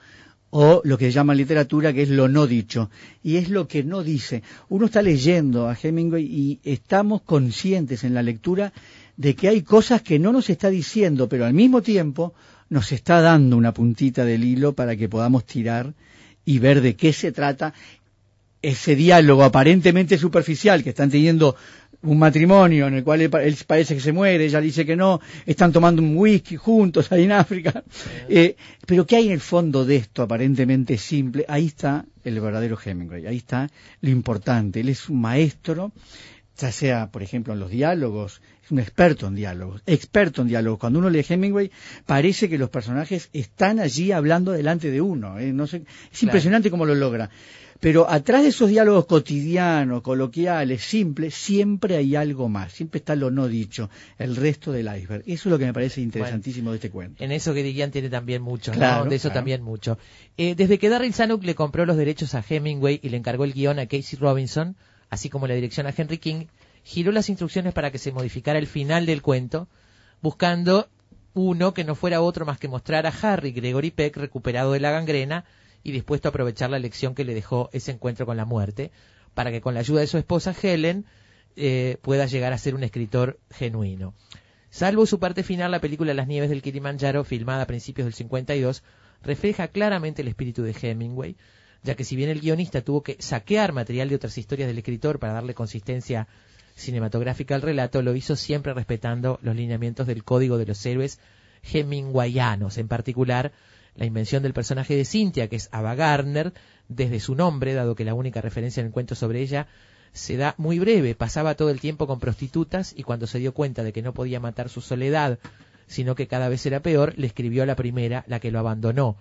O lo que llama en literatura que es lo no dicho. Y es lo que no dice. Uno está leyendo a Hemingway y estamos conscientes en la lectura de que hay cosas que no nos está diciendo, pero al mismo tiempo nos está dando una puntita del hilo para que podamos tirar y ver de qué se trata ese diálogo aparentemente superficial que están teniendo un matrimonio en el cual él, él parece que se muere, ella dice que no, están tomando un whisky juntos ahí en África. Eh, pero ¿qué hay en el fondo de esto aparentemente simple? Ahí está el verdadero Hemingway, ahí está lo importante. Él es un maestro, ya sea, por ejemplo, en los diálogos, es un experto en diálogos, experto en diálogos. Cuando uno lee Hemingway, parece que los personajes están allí hablando delante de uno. ¿eh? No sé, es Claro. impresionante cómo lo logra. Pero atrás de esos diálogos cotidianos, coloquiales, simples, siempre hay algo más. Siempre está lo no dicho, el resto del iceberg. Eso es lo que me parece interesantísimo de este cuento. En eso que Digan tiene también mucho, ¿no? Claro, De eso claro. también mucho. Eh, desde que Darryl Zanuck le compró los derechos a Hemingway y le encargó el guion a Casey Robinson, así como la dirección a Henry King, giró las instrucciones para que se modificara el final del cuento, buscando uno que no fuera otro más que mostrar a Harry Gregory Peck recuperado de la gangrena y dispuesto a aprovechar la lección que le dejó ese encuentro con la muerte, para que con la ayuda de su esposa Helen eh, pueda llegar a ser un escritor genuino. Salvo su parte final, la película Las nieves del Kilimanjaro, filmada a principios del 52, refleja claramente el espíritu de Hemingway, ya que si bien el guionista tuvo que saquear material de otras historias del escritor para darle consistencia cinematográfica al relato, lo hizo siempre respetando los lineamientos del código de los héroes hemingwayanos, en particular la invención del personaje de Cynthia, que es Ava Gardner, desde su nombre, dado que la única referencia en el cuento sobre ella se da muy breve, pasaba todo el tiempo con prostitutas y cuando se dio cuenta de que no podía matar su soledad, sino que cada vez era peor, le escribió a la primera, la que lo abandonó.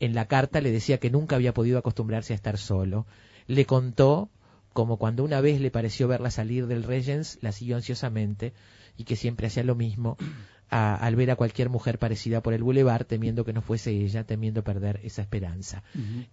En la carta le decía que nunca había podido acostumbrarse a estar solo. Le contó como cuando una vez le pareció verla salir del Regents, la siguió ansiosamente, y que siempre hacía lo mismo a- al ver a cualquier mujer parecida por el bulevar, temiendo que no fuese ella, temiendo perder esa esperanza.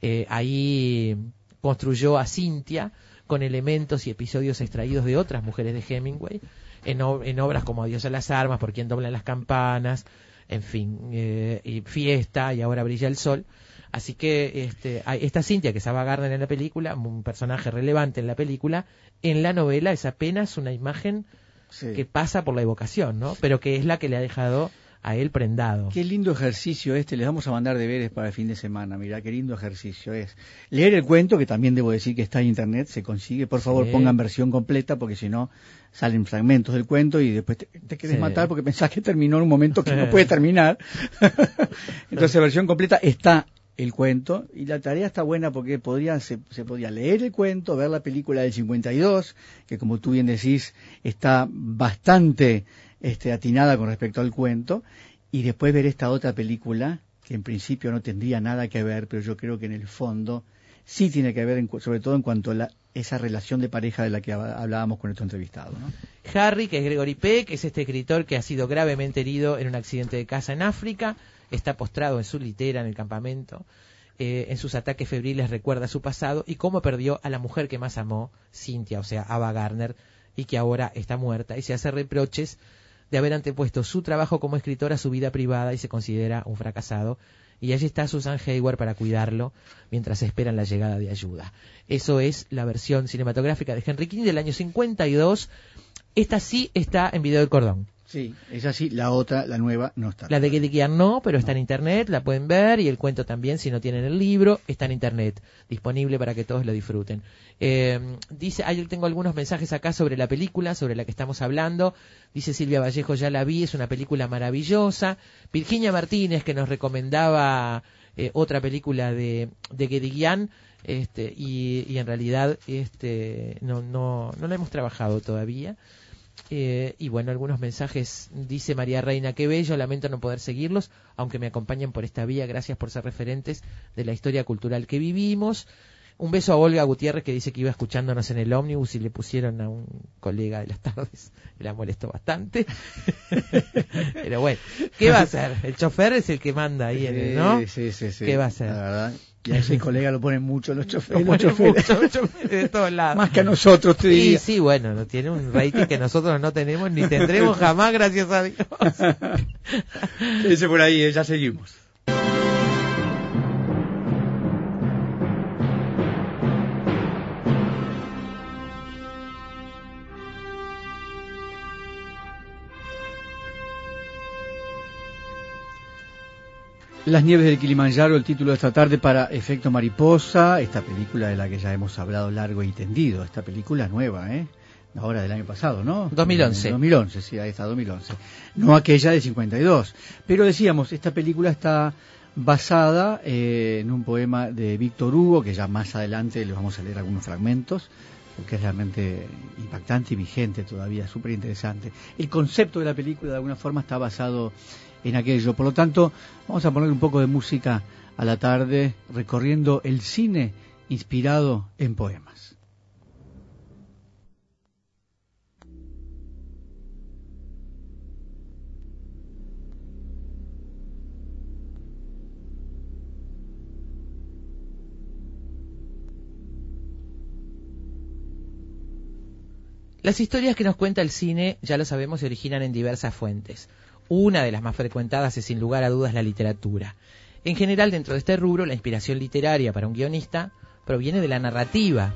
Eh, ahí construyó a Cintia con elementos y episodios extraídos de otras mujeres de Hemingway, en, obras como Adiós a las armas, Por quien doblan las campanas, en fin, eh, y Fiesta y Ahora brilla el sol. Así que este, esta Cintia, que es Ava Gardner en la película, un personaje relevante en la película, en la novela es apenas una imagen Sí. que pasa por la evocación, ¿no? Pero que es la que le ha dejado a él prendado. Qué lindo ejercicio este, les vamos a mandar deberes para el fin de semana, mira, qué lindo ejercicio es. Leer el cuento, que también debo decir que está en internet, se consigue, por favor Sí. pongan versión completa, porque si no salen fragmentos del cuento y después te, te querés Sí. matar porque pensás que terminó en un momento que no [laughs] puede terminar. [laughs] Entonces, versión completa está el cuento y la tarea está buena porque podría, se, se leer el cuento, ver la película del 52, que como tú bien decís está bastante este, atinada con respecto al cuento, y después ver esta otra película que en principio no tendría nada que ver, pero yo creo que en el fondo sí tiene que ver, en sobre todo en cuanto a la- esa relación de pareja de la que hab- hablábamos con nuestro entrevistado. ¿no? Harry, que es Gregory Peck, es este escritor que ha sido gravemente herido en un accidente de casa en África, está postrado en su litera en el campamento, eh, en sus ataques febriles recuerda su pasado y cómo perdió a la mujer que más amó, Cynthia, o sea, Ava Gardner, y que ahora está muerta, y se hace reproches de haber antepuesto su trabajo como escritor a su vida privada y se considera un fracasado. Y allí está Susan Hayward para cuidarlo mientras esperan la llegada de ayuda. Eso es la versión cinematográfica de Henry King del año 52. Esta sí está en video del cordón. Sí, es así, la otra, la nueva, no está. La de Guiar no, pero está en internet, la pueden ver y el cuento también, si no tienen el libro, está en internet, disponible para que todos lo disfruten. Eh, dice, ahí tengo algunos mensajes acá sobre la película, sobre la que estamos hablando. Dice Silvia Vallejo, ya la vi, es una película maravillosa. Virginia Martínez, que nos recomendaba eh, otra película de, de Geddy Guián, este, y, y en realidad este, no, no, no la hemos trabajado todavía. Eh, y bueno, algunos mensajes, dice María Reina, qué bello, lamento no poder seguirlos, aunque me acompañen por esta vía, gracias por ser referentes de la historia cultural que vivimos. Un beso a Olga Gutiérrez que dice que iba escuchándonos en el ómnibus y le pusieron a un colega de las tardes, [laughs] la molestó bastante. [laughs] Pero bueno, ¿qué va a [laughs] hacer? El chofer es el que manda ahí, en el, ¿no? Sí, sí, sí, sí. ¿Qué va a hacer? La verdad, y a ese colega lo ponen mucho los Lo choferes. ponen los choferes. mucho, choferes [laughs] de todos lados. Más que a nosotros, te Sí, diría. sí, bueno, no tiene un rating que nosotros no tenemos ni tendremos jamás, gracias a Dios. [laughs] Ese por ahí, eh, ya seguimos. Las nieves del Kilimanjaro, el título de esta tarde para Efecto Mariposa, esta película de la que ya hemos hablado largo y tendido, esta película nueva, ¿eh? Ahora del año pasado, ¿no? 2011. 2011, sí, ahí está, 2011. No aquella de 52. Pero decíamos, esta película está basada eh, en un poema de Víctor Hugo, que ya más adelante les vamos a leer algunos fragmentos, porque es realmente impactante y vigente todavía, súper interesante. El concepto de la película de alguna forma está basado en aquello. Por lo tanto, vamos a poner un poco de música a la tarde recorriendo el cine inspirado en poemas. Las historias que nos cuenta el cine, ya lo sabemos, se originan en diversas fuentes. Una de las más frecuentadas es sin lugar a dudas la literatura. En general, dentro de este rubro, la inspiración literaria para un guionista proviene de la narrativa.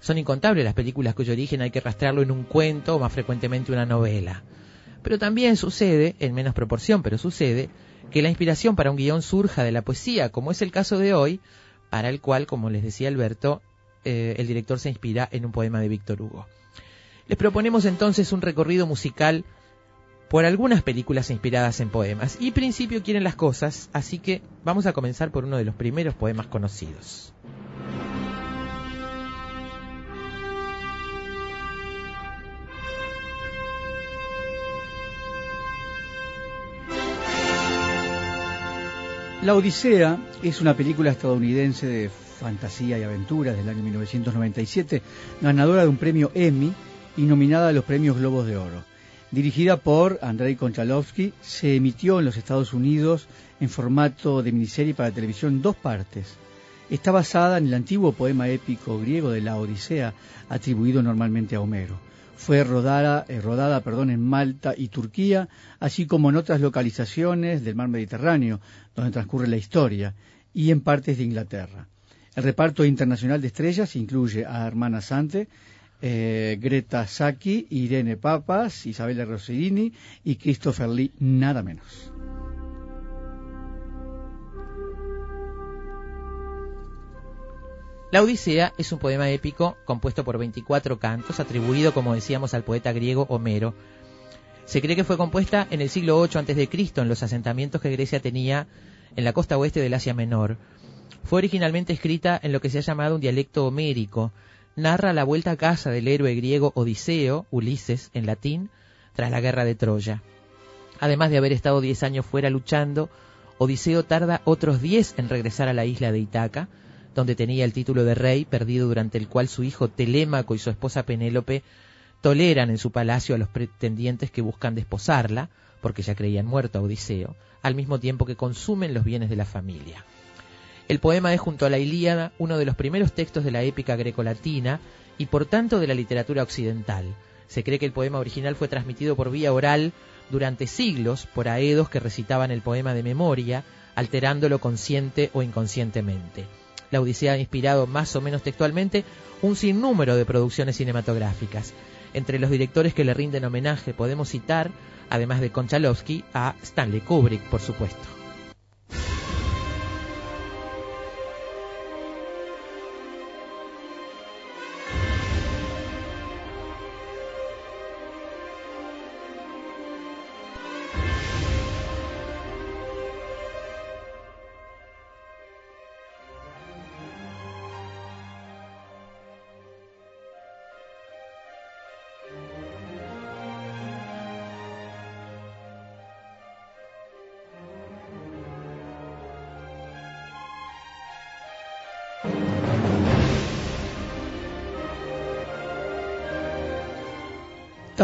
Son incontables las películas cuyo origen hay que rastrearlo en un cuento o más frecuentemente una novela. Pero también sucede, en menos proporción, pero sucede, que la inspiración para un guion surja de la poesía, como es el caso de hoy, para el cual, como les decía Alberto, eh, el director se inspira en un poema de Víctor Hugo. Les proponemos entonces un recorrido musical por algunas películas inspiradas en poemas. Y principio quieren las cosas, así que vamos a comenzar por uno de los primeros poemas conocidos. La Odisea es una película estadounidense de fantasía y aventuras del año 1997, ganadora de un premio Emmy y nominada a los premios Globos de Oro. Dirigida por Andrei Konchalovsky, se emitió en los Estados Unidos en formato de miniserie para televisión en dos partes. Está basada en el antiguo poema épico griego de la Odisea, atribuido normalmente a Homero. Fue rodada, eh, rodada perdón, en Malta y Turquía, así como en otras localizaciones del mar Mediterráneo, donde transcurre la historia, y en partes de Inglaterra. El reparto internacional de estrellas incluye a Hermana Sante, eh, Greta Sacchi, Irene Papas, Isabella Rossellini y Christopher Lee, nada menos. La Odisea es un poema épico compuesto por 24 cantos, atribuido, como decíamos, al poeta griego Homero. Se cree que fue compuesta en el siglo VIII a.C. en los asentamientos que Grecia tenía en la costa oeste del Asia Menor. Fue originalmente escrita en lo que se ha llamado un dialecto homérico. Narra la vuelta a casa del héroe griego Odiseo, Ulises en latín, tras la guerra de Troya. Además de haber estado diez años fuera luchando, Odiseo tarda otros diez en regresar a la isla de Itaca, donde tenía el título de rey, perdido durante el cual su hijo Telémaco y su esposa Penélope toleran en su palacio a los pretendientes que buscan desposarla, porque ya creían muerto a Odiseo, al mismo tiempo que consumen los bienes de la familia. El poema es junto a la Ilíada uno de los primeros textos de la épica grecolatina y por tanto de la literatura occidental. Se cree que el poema original fue transmitido por vía oral durante siglos por aedos que recitaban el poema de memoria, alterándolo consciente o inconscientemente. La Odisea ha inspirado más o menos textualmente un sinnúmero de producciones cinematográficas. Entre los directores que le rinden homenaje podemos citar, además de Konchalovsky, a Stanley Kubrick, por supuesto.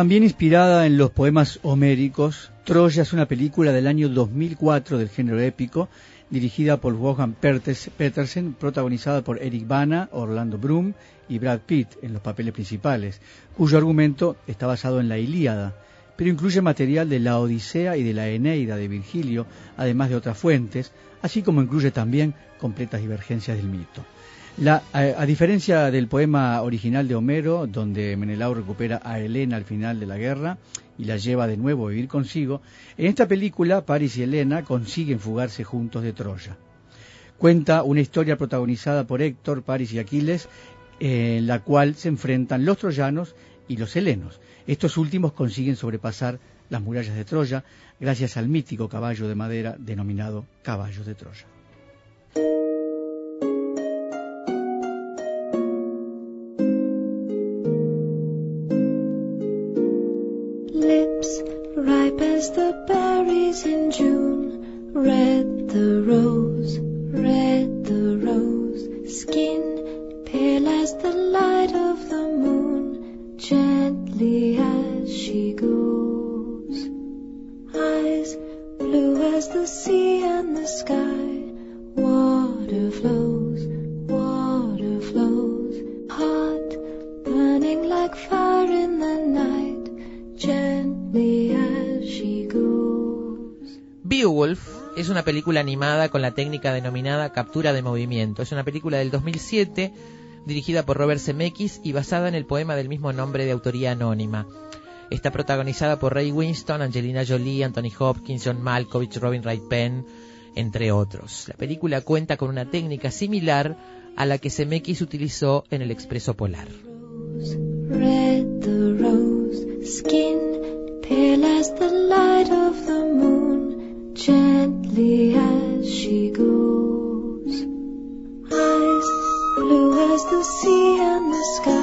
También inspirada en los poemas homéricos, Troya es una película del año 2004 del género épico, dirigida por Wolfgang Petersen, protagonizada por Eric Bana, Orlando Bloom y Brad Pitt en los papeles principales, cuyo argumento está basado en la Ilíada, pero incluye material de la Odisea y de la Eneida de Virgilio, además de otras fuentes, así como incluye también completas divergencias del mito. A, diferencia del poema original de Homero, donde Menelao recupera a Helena al final de la guerra y la lleva de nuevo a vivir consigo, en esta película Paris y Helena consiguen fugarse juntos de Troya. Cuenta una historia protagonizada por Héctor, Paris y Aquiles, en la cual se enfrentan los troyanos y los helenos. Estos últimos consiguen sobrepasar las murallas de Troya gracias al mítico caballo de madera denominado caballo de Troya. Ripe as the berries in June. Red the rose, una película animada con la técnica denominada captura de movimiento. Es una película del 2007 dirigida por Robert Zemeckis y basada en el poema del mismo nombre de autoría anónima. Está protagonizada por Ray Winston, Angelina Jolie, Anthony Hopkins, John Malkovich, Robin Wright Penn, entre otros. La película cuenta con una técnica similar a la que Zemeckis utilizó en El Expreso Polar. Red the rose, skin pale as the light gently as she goes. Eyes blue as the sea and the sky,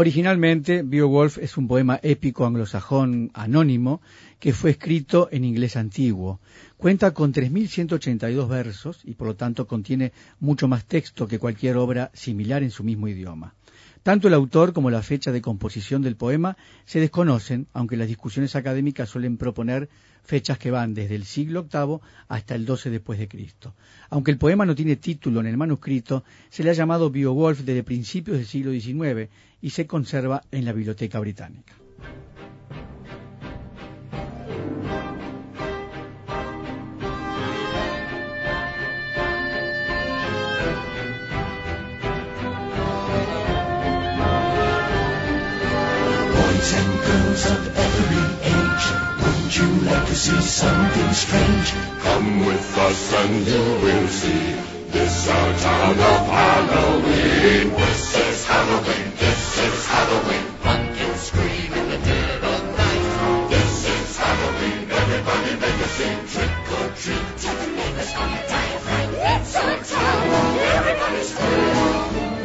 Originalmente, Beowulf es un poema épico anglosajón anónimo que fue escrito en inglés antiguo. Cuenta con 3.182 versos y por lo tanto contiene mucho más texto que cualquier obra similar en su mismo idioma. Tanto el autor como la fecha de composición del poema se desconocen, aunque las discusiones académicas suelen proponer fechas que van desde el siglo VIII hasta el XII después de Cristo. Aunque el poema no tiene título en el manuscrito, se le ha llamado Beowulf desde principios del siglo XIX y se conserva en la Biblioteca Británica. Girls of every age, wouldn't you like to see something strange? Come with us and you will see. This our town of Halloween. This is Halloween. This is Halloween. Pumpkins scream in the dead of night. This is Halloween. Everybody make a scene. Trick or treat. Tell the neighbors on your diaphragm. It's our town. Everybody scream.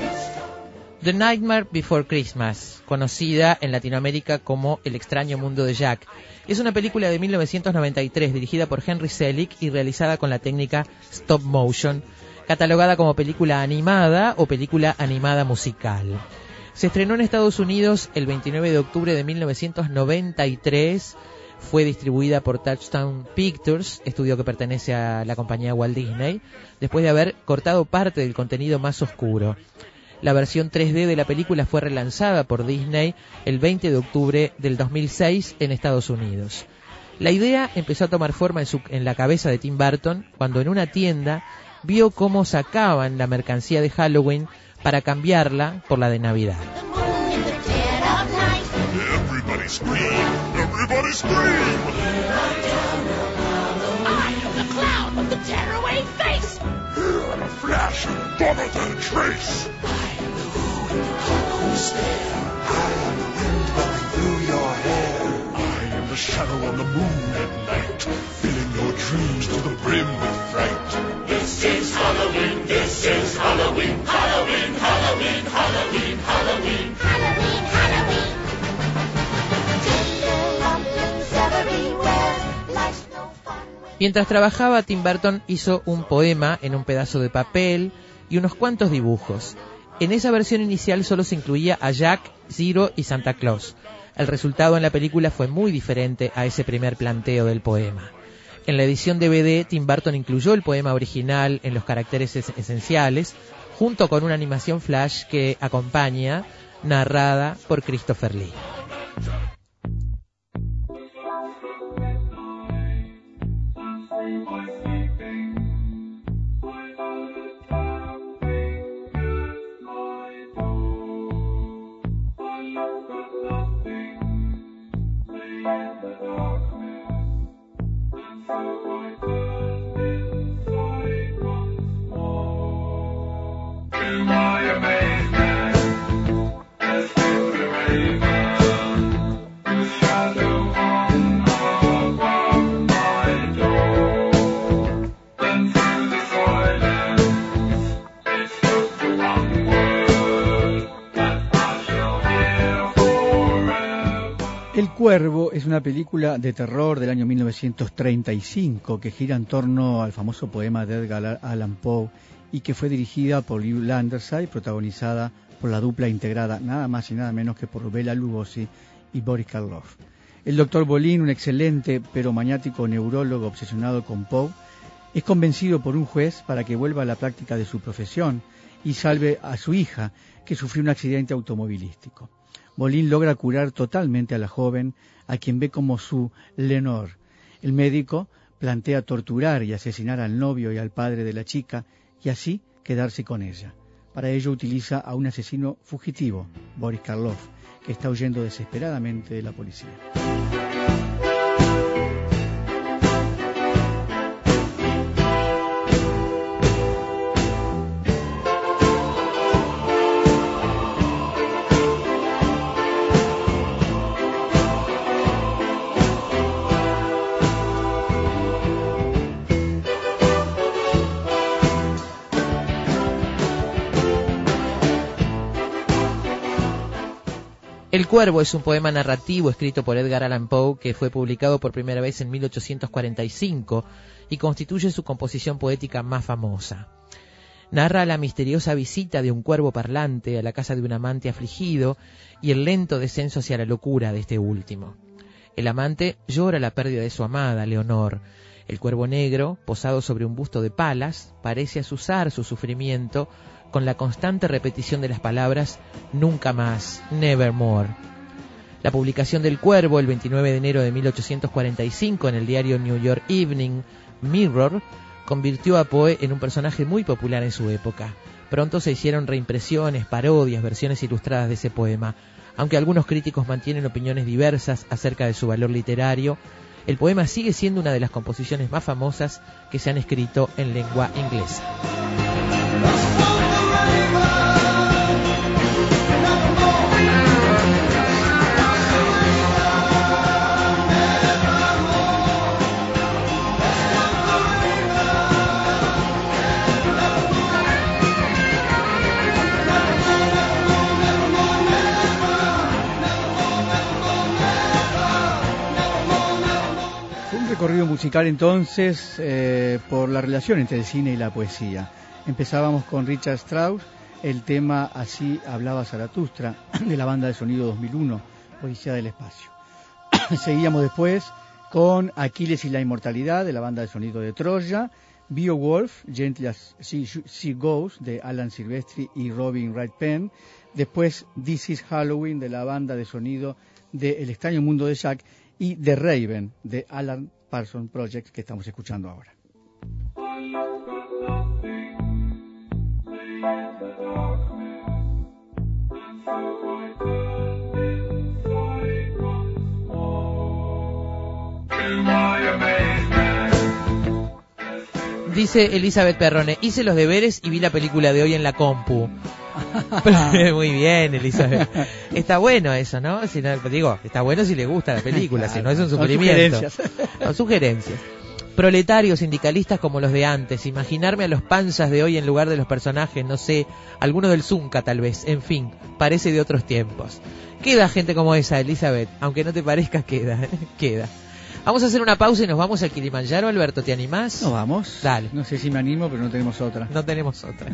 The Nightmare Before Christmas, conocida en Latinoamérica como El extraño mundo de Jack. Es una película de 1993 dirigida por Henry Selick y realizada con la técnica stop motion, catalogada como película animada o película animada musical. Se estrenó en Estados Unidos el 29 de octubre de 1993. Fue distribuida por Touchdown Pictures, estudio que pertenece a la compañía Walt Disney, después de haber cortado parte del contenido más oscuro. La versión 3D de la película fue relanzada por Disney el 20 de octubre del 2006 en Estados Unidos. La idea empezó a tomar forma en, su- en la cabeza de Tim Burton cuando en una tienda vio cómo sacaban la mercancía de Halloween para cambiarla por la de Navidad. Everybody scream. Everybody scream. I am the clown with the tearaway face. Here in a flash, bomber than a trace. Who's there? I am the wind blowing through your hair. I am the shadow on the moon at night, filling your dreams to the brim with fright. This is Halloween, this is Halloween, Halloween, Halloween, Halloween, Halloween. Halloween, Halloween. Tinderlumblings everywhere. Life's no fun when Mientras trabajaba, Tim Burton hizo un poema en un pedazo de papel y unos cuantos dibujos. En esa versión inicial solo se incluía a Jack, Zero y Santa Claus. El resultado en la película fue muy diferente a ese primer planteo del poema. En la edición DVD, Tim Burton incluyó el poema original en los caracteres es- esenciales, junto con una animación flash que acompaña, narrada por Christopher Lee. my amazing. Cuervo es una película de terror del año 1935 que gira en torno al famoso poema de Edgar Allan Poe y que fue dirigida por Lew Landerside, protagonizada por la dupla integrada nada más y nada menos que por Bela Lugosi y Boris Karloff. El doctor Bolin, un excelente pero maniático neurólogo obsesionado con Poe, es convencido por un juez para que vuelva a la práctica de su profesión y salve a su hija, que sufrió un accidente automovilístico. Bolin logra curar totalmente a la joven, a quien ve como su Lenor. El médico plantea torturar y asesinar al novio y al padre de la chica y así quedarse con ella. Para ello utiliza a un asesino fugitivo, Boris Karloff, que está huyendo desesperadamente de la policía. El Cuervo es un poema narrativo escrito por Edgar Allan Poe que fue publicado por primera vez en 1845 y constituye su composición poética más famosa. Narra la misteriosa visita de un cuervo parlante a la casa de un amante afligido y el lento descenso hacia la locura de este último. El amante llora la pérdida de su amada, Leonor. El cuervo negro, posado sobre un busto de palas, parece azuzar su sufrimiento con la constante repetición de las palabras nunca más, nevermore. La publicación del Cuervo el 29 de enero de 1845 en el diario New York Evening Mirror convirtió a Poe en un personaje muy popular en su época. Pronto se hicieron reimpresiones, parodias, versiones ilustradas de ese poema. Aunque algunos críticos mantienen opiniones diversas acerca de su valor literario, el poema sigue siendo una de las composiciones más famosas que se han escrito en lengua inglesa. Recorrido musical entonces eh, por la relación entre el cine y la poesía. Empezábamos con Richard Strauss, el tema Así hablaba Zaratustra, [clears throat] de la banda de sonido 2001, Odisea del Espacio. [clears throat] Seguíamos después con Aquiles y la Inmortalidad, de la banda de sonido de Troya, Beowulf, Gently as She, Goes, de Alan Silvestri y Robin Wright Penn. Después This is Halloween, de la banda de sonido de El extraño mundo de Jack, y The Raven, de Alan Parsons Project, que estamos escuchando ahora. Dice Elizabeth Perrone, hice los deberes y vi la película de hoy en la compu. [laughs] Muy bien, Elizabeth. Está bueno eso, ¿no? Si no- digo, está bueno si le gusta la película, si no es un Son sufrimiento. sugerencias. No, sugerencias. Proletarios, sindicalistas como los de antes, imaginarme a los panzas de hoy en lugar de los personajes, no sé, alguno del Zunca tal vez, en fin, parece de otros tiempos. Queda gente como esa, Elizabeth, aunque no te parezca, queda, queda. Vamos a hacer una pausa y nos vamos al Kilimanjaro, Alberto, ¿te animás? No vamos. Dale. No sé si me animo, pero no tenemos otra. No tenemos otra.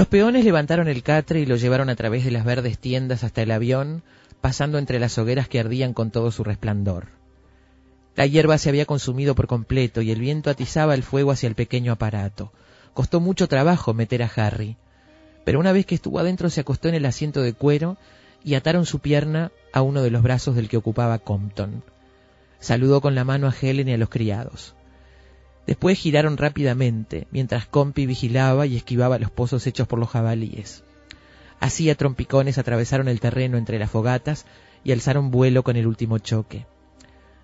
Los peones levantaron el catre y lo llevaron a través de las verdes tiendas hasta el avión, pasando entre las hogueras que ardían con todo su resplandor. La hierba se había consumido por completo y el viento atizaba el fuego hacia el pequeño aparato. Costó mucho trabajo meter a Harry, pero una vez que estuvo adentro se acostó en el asiento de cuero y ataron su pierna a uno de los brazos del que ocupaba Compton. Saludó con la mano a Helen y a los criados. Después giraron rápidamente, mientras Compi vigilaba y esquivaba los pozos hechos por los jabalíes. Así a trompicones atravesaron el terreno entre las fogatas y alzaron vuelo con el último choque.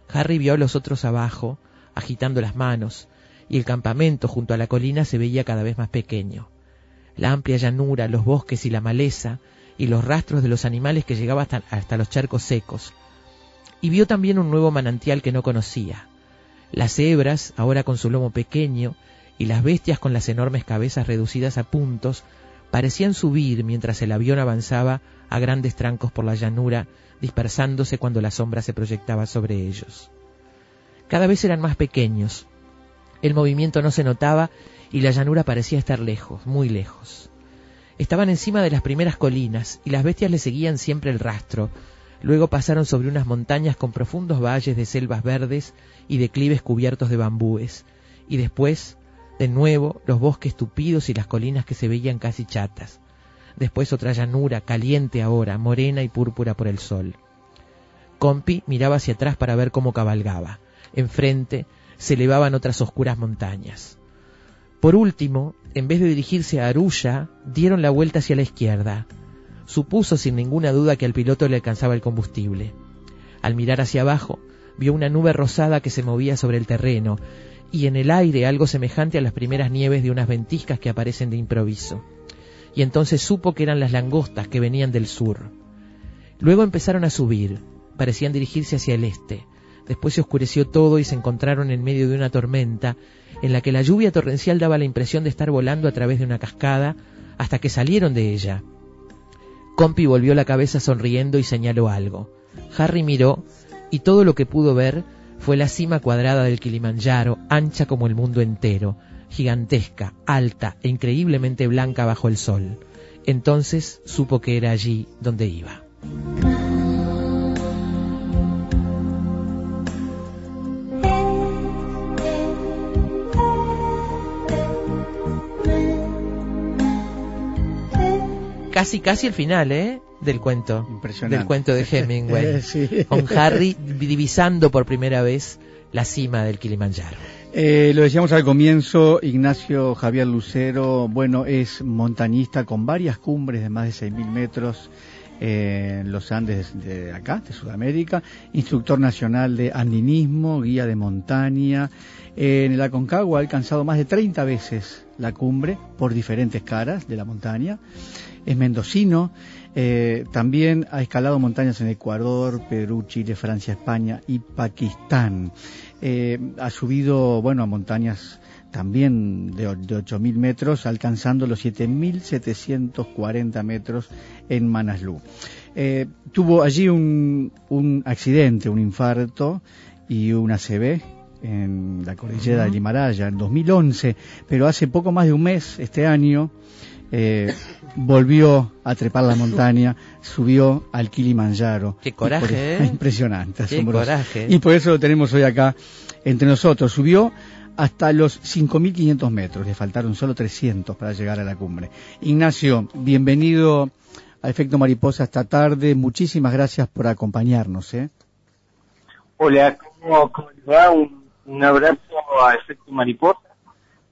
Harry vio a los otros abajo, agitando las manos, y el campamento junto a la colina se veía cada vez más pequeño. La amplia llanura, los bosques y la maleza, y los rastros de los animales que llegaban hasta, hasta los charcos secos. Y vio también un nuevo manantial que no conocía. Las cebras, ahora con su lomo pequeño, y las bestias con las enormes cabezas reducidas a puntos, parecían subir mientras el avión avanzaba a grandes trancos por la llanura, dispersándose cuando la sombra se proyectaba sobre ellos. Cada vez eran más pequeños. El movimiento no se notaba y la llanura parecía estar lejos, muy lejos. Estaban encima de las primeras colinas y las bestias le seguían siempre el rastro. Luego pasaron sobre unas montañas con profundos valles de selvas verdes y declives cubiertos de bambúes. Y después, de nuevo, los bosques tupidos y las colinas que se veían casi chatas. después otra llanura, caliente ahora, morena y púrpura por el sol. Compi miraba hacia atrás para ver cómo cabalgaba. Enfrente se elevaban otras oscuras montañas. Por último, en vez de dirigirse a Arulla, dieron la vuelta hacia la izquierda. Supuso sin ninguna duda que al piloto le alcanzaba el combustible. Al mirar hacia abajo, vio una nube rosada que se movía sobre el terreno, y en el aire algo semejante a las primeras nieves de unas ventiscas que aparecen de improviso. Y entonces supo que eran las langostas que venían del sur. Luego empezaron a subir, parecían dirigirse hacia el este. Después se oscureció todo y se encontraron en medio de una tormenta, en la que la lluvia torrencial daba la impresión de estar volando a través de una cascada, hasta que salieron de ella. Compi volvió la cabeza sonriendo y señaló algo. Harry miró, y todo lo que pudo ver fue la cima cuadrada del Kilimanjaro, ancha como el mundo entero, gigantesca, alta e increíblemente blanca bajo el sol. Entonces supo que era allí donde iba. Casi, casi el final, ¿eh? Del cuento. Impresionante. Del cuento de Hemingway. [laughs] Sí. Con Harry divisando por primera vez la cima del Kilimanjaro. Eh, lo decíamos al comienzo, Ignacio Javier Lucero, bueno, es montañista con varias cumbres de más de 6.000 metros eh, en los Andes de acá, de Sudamérica, instructor nacional de andinismo, guía de montaña. Eh, en el Aconcagua ha alcanzado más de 30 veces la cumbre por diferentes caras de la montaña. Es mendocino, eh, también ha escalado montañas en Ecuador, Perú, Chile, Francia, España y Pakistán. Eh, ha subido, bueno, a montañas también de, de 8.000 metros, alcanzando los 7.740 metros en Manaslu. Eh, tuvo allí un, un accidente, un infarto y una ACV en la cordillera del Himalaya en 2011, pero hace poco más de un mes, este año, eh, volvió a trepar la montaña, subió al Kilimanjaro. Qué coraje, por- ¿eh? [laughs] Impresionante, Qué asombroso. coraje. Y por eso lo tenemos hoy acá entre nosotros. Subió hasta los 5.500 metros, le faltaron solo 300 para llegar a la cumbre. Ignacio, bienvenido a Efecto Mariposa esta tarde. Muchísimas gracias por acompañarnos. ¿eh? Hola, ¿cómo, cómo les va? Un, un abrazo a Efecto Mariposa,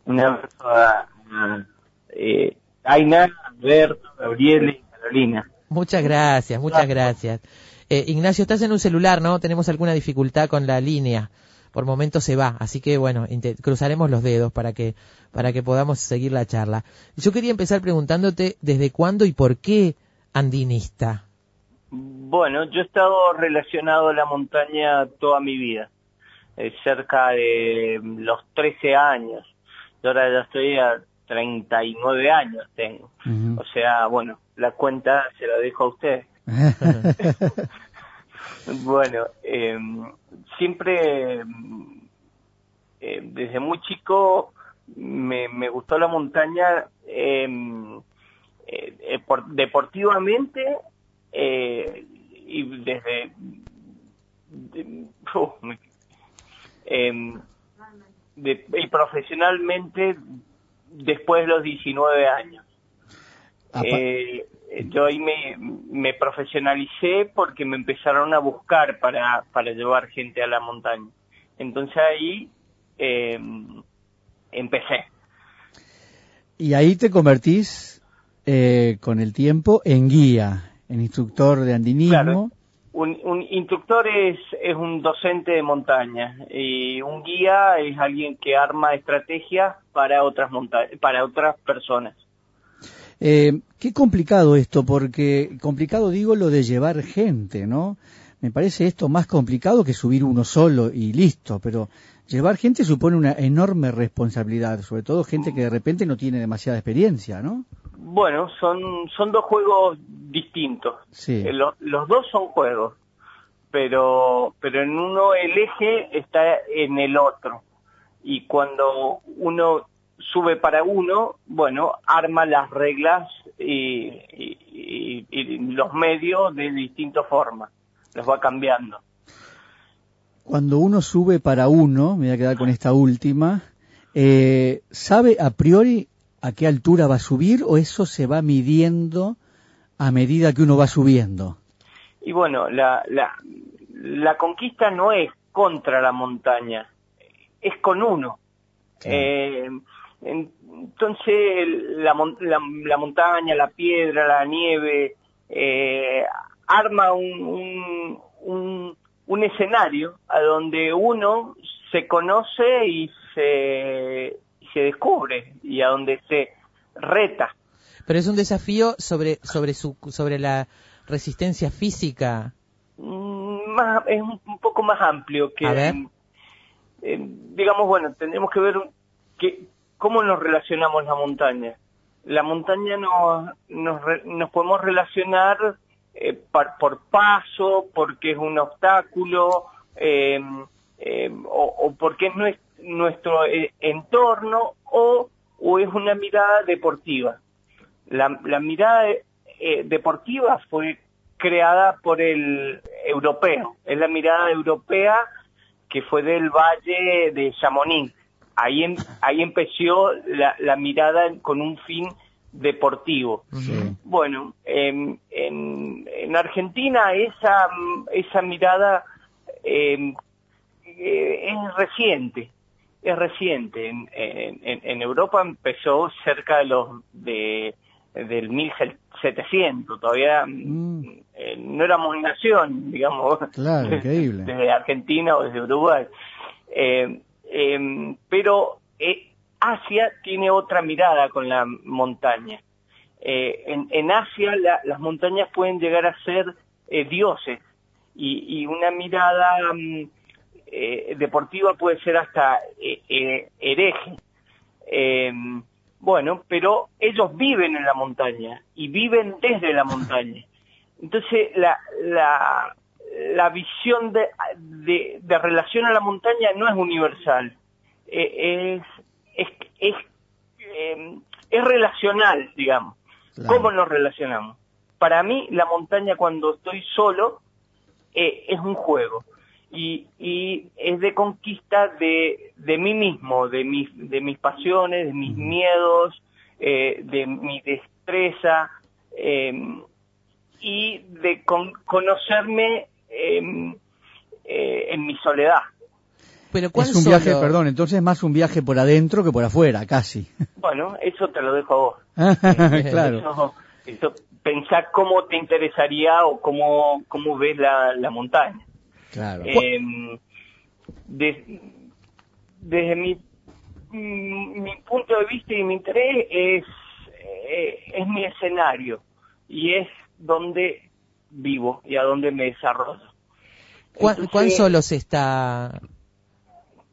un abrazo a, a eh, Aina, Alberto, Gabriel y Carolina. Muchas gracias, muchas gracias. Eh, Ignacio, estás en un celular, ¿no? Tenemos alguna dificultad con la línea. Por momento se va, así que bueno, cruzaremos los dedos para que para que podamos seguir la charla. Yo quería empezar preguntándote desde cuándo y por qué andinista. Bueno, yo he estado relacionado a la montaña toda mi vida, eh, cerca de los 13 años. Yo ahora ya estoy a 39 años tengo. O sea, bueno, la cuenta se la dejo a usted. [laughs] Bueno, eh, siempre, eh, desde muy chico, me, me gustó la montaña eh, eh, eh, por- deportivamente eh, y desde... de- me- em, de- y profesionalmente después de los 19 años. Apa- Eh, yo ahí me, me profesionalicé porque me empezaron a buscar para, para llevar gente a la montaña. Entonces ahí eh, empecé. Y ahí te convertís eh, con el tiempo en guía, en instructor de andinismo. Claro. Un, un instructor es, es un docente de montaña y un guía es alguien que arma estrategias para otras monta para otras personas. Eh, qué complicado esto, porque complicado digo lo de llevar gente, ¿no? Me parece esto más complicado que subir uno solo y listo, pero llevar gente supone una enorme responsabilidad, sobre todo gente que de repente no tiene demasiada experiencia, ¿no? Bueno, son, son dos juegos distintos. Sí. Eh, lo- los dos son juegos, pero, pero en uno el eje está en el otro. Y cuando uno sube para uno, bueno, arma las reglas y, y- y- y los medios de distintas formas. Los va cambiando. Cuando uno sube para uno, me voy a quedar con esta última, eh, ¿sabe a priori a qué altura va a subir o eso se va midiendo a medida que uno va subiendo? Y bueno, la, la, la conquista no es contra la montaña, es con uno. Eh, entonces, la, la, la montaña, la piedra, la nieve, eh, arma un, un, un, un escenario a donde uno se conoce y se, se descubre y a donde se reta. Pero es un desafío sobre, sobre, su, sobre la resistencia física. Mm, más, es un, poco más amplio que A ver. eh, digamos bueno tendremos que ver que, cómo nos relacionamos la montaña la montaña nos nos, nos podemos relacionar eh, par- por paso porque es un obstáculo eh, eh, o, o porque es nuestro eh, entorno o, o es una mirada deportiva la, la mirada eh, deportiva fue creada por el europeo, es la mirada europea que fue del valle de Chamonix. Ahí, em- ahí empezó la, la mirada con un fin deportivo. Bueno, em, en, en Argentina esa, esa mirada em, eh, es reciente, es reciente. En, en- Europa empezó cerca de los de del 1700, todavía eh, no éramos nación, digamos, Claro, increíble. [laughs] desde Argentina o desde Uruguay. Eh, em, pero eh, Asia tiene otra mirada con la montaña. Eh, en, en Asia la- las montañas pueden llegar a ser eh, dioses y, y una mirada mm, eh, deportiva puede ser hasta eh, eh, hereje. Eh, bueno, pero ellos viven en la montaña y viven desde la montaña. Entonces, la, la, la visión de, de, de relación a la montaña no es universal, Eh, es, es, es, eh, es relacional, digamos. ¿Cómo nos relacionamos? Para mí, la montaña cuando estoy solo eh, es un juego y, y es de conquista de, de mí mismo, de mis, de mis pasiones, de mis miedos, eh, de mi destreza eh, y de con- conocerme eh, eh, en mi soledad. Pero ¿cuán Es un viaje, perdón, entonces es más un viaje por adentro que por afuera, casi. [laughs] Bueno, eso te lo dejo a vos. [laughs] claro. Eso, eso, pensá cómo te interesaría o cómo, cómo ves la, la montaña. Claro. Eh, de- desde mi, mm, mi punto de vista y mi interés es, eh, es mi escenario y es donde vivo y a donde me desarrollo. ¿Cuán, Entonces- cuán solo se está?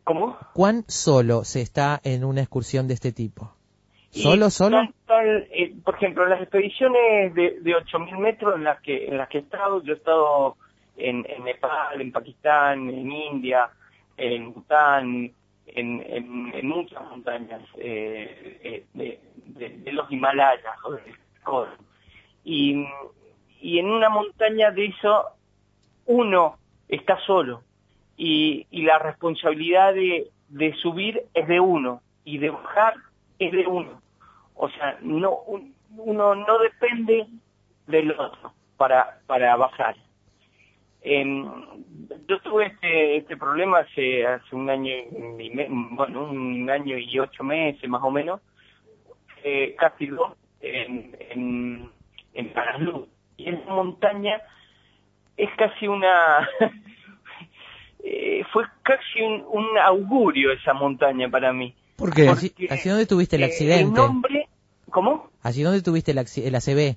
¿Cómo? ¿Cuán solo se está en una excursión de este tipo? ¿Solo, solo? eh, por ejemplo, las expediciones de, de 8.000 metros en las que en las que he estado, yo he estado en, en Nepal, en Pakistán, en India, en Bután, en, muchas montañas eh, eh, de, los Himalayas o del Sikkim. y, y en una montaña de eso uno está solo y, y la responsabilidad de, de subir es de uno y de bajar es de uno. O sea, no un- uno no depende del otro para, para bajar. Em, yo tuve este, este problema hace, hace un año y me- bueno, un año y ocho meses más o menos, eh, casi dos, en, en, en Paralú. Y esa montaña es casi una... [laughs] eh, fue casi un, un augurio esa montaña para mí. ¿Por qué? ¿Así, así dónde tuviste el Eh, accidente? El nombre, ¿cómo? ¿Así dónde tuviste el, el ACB?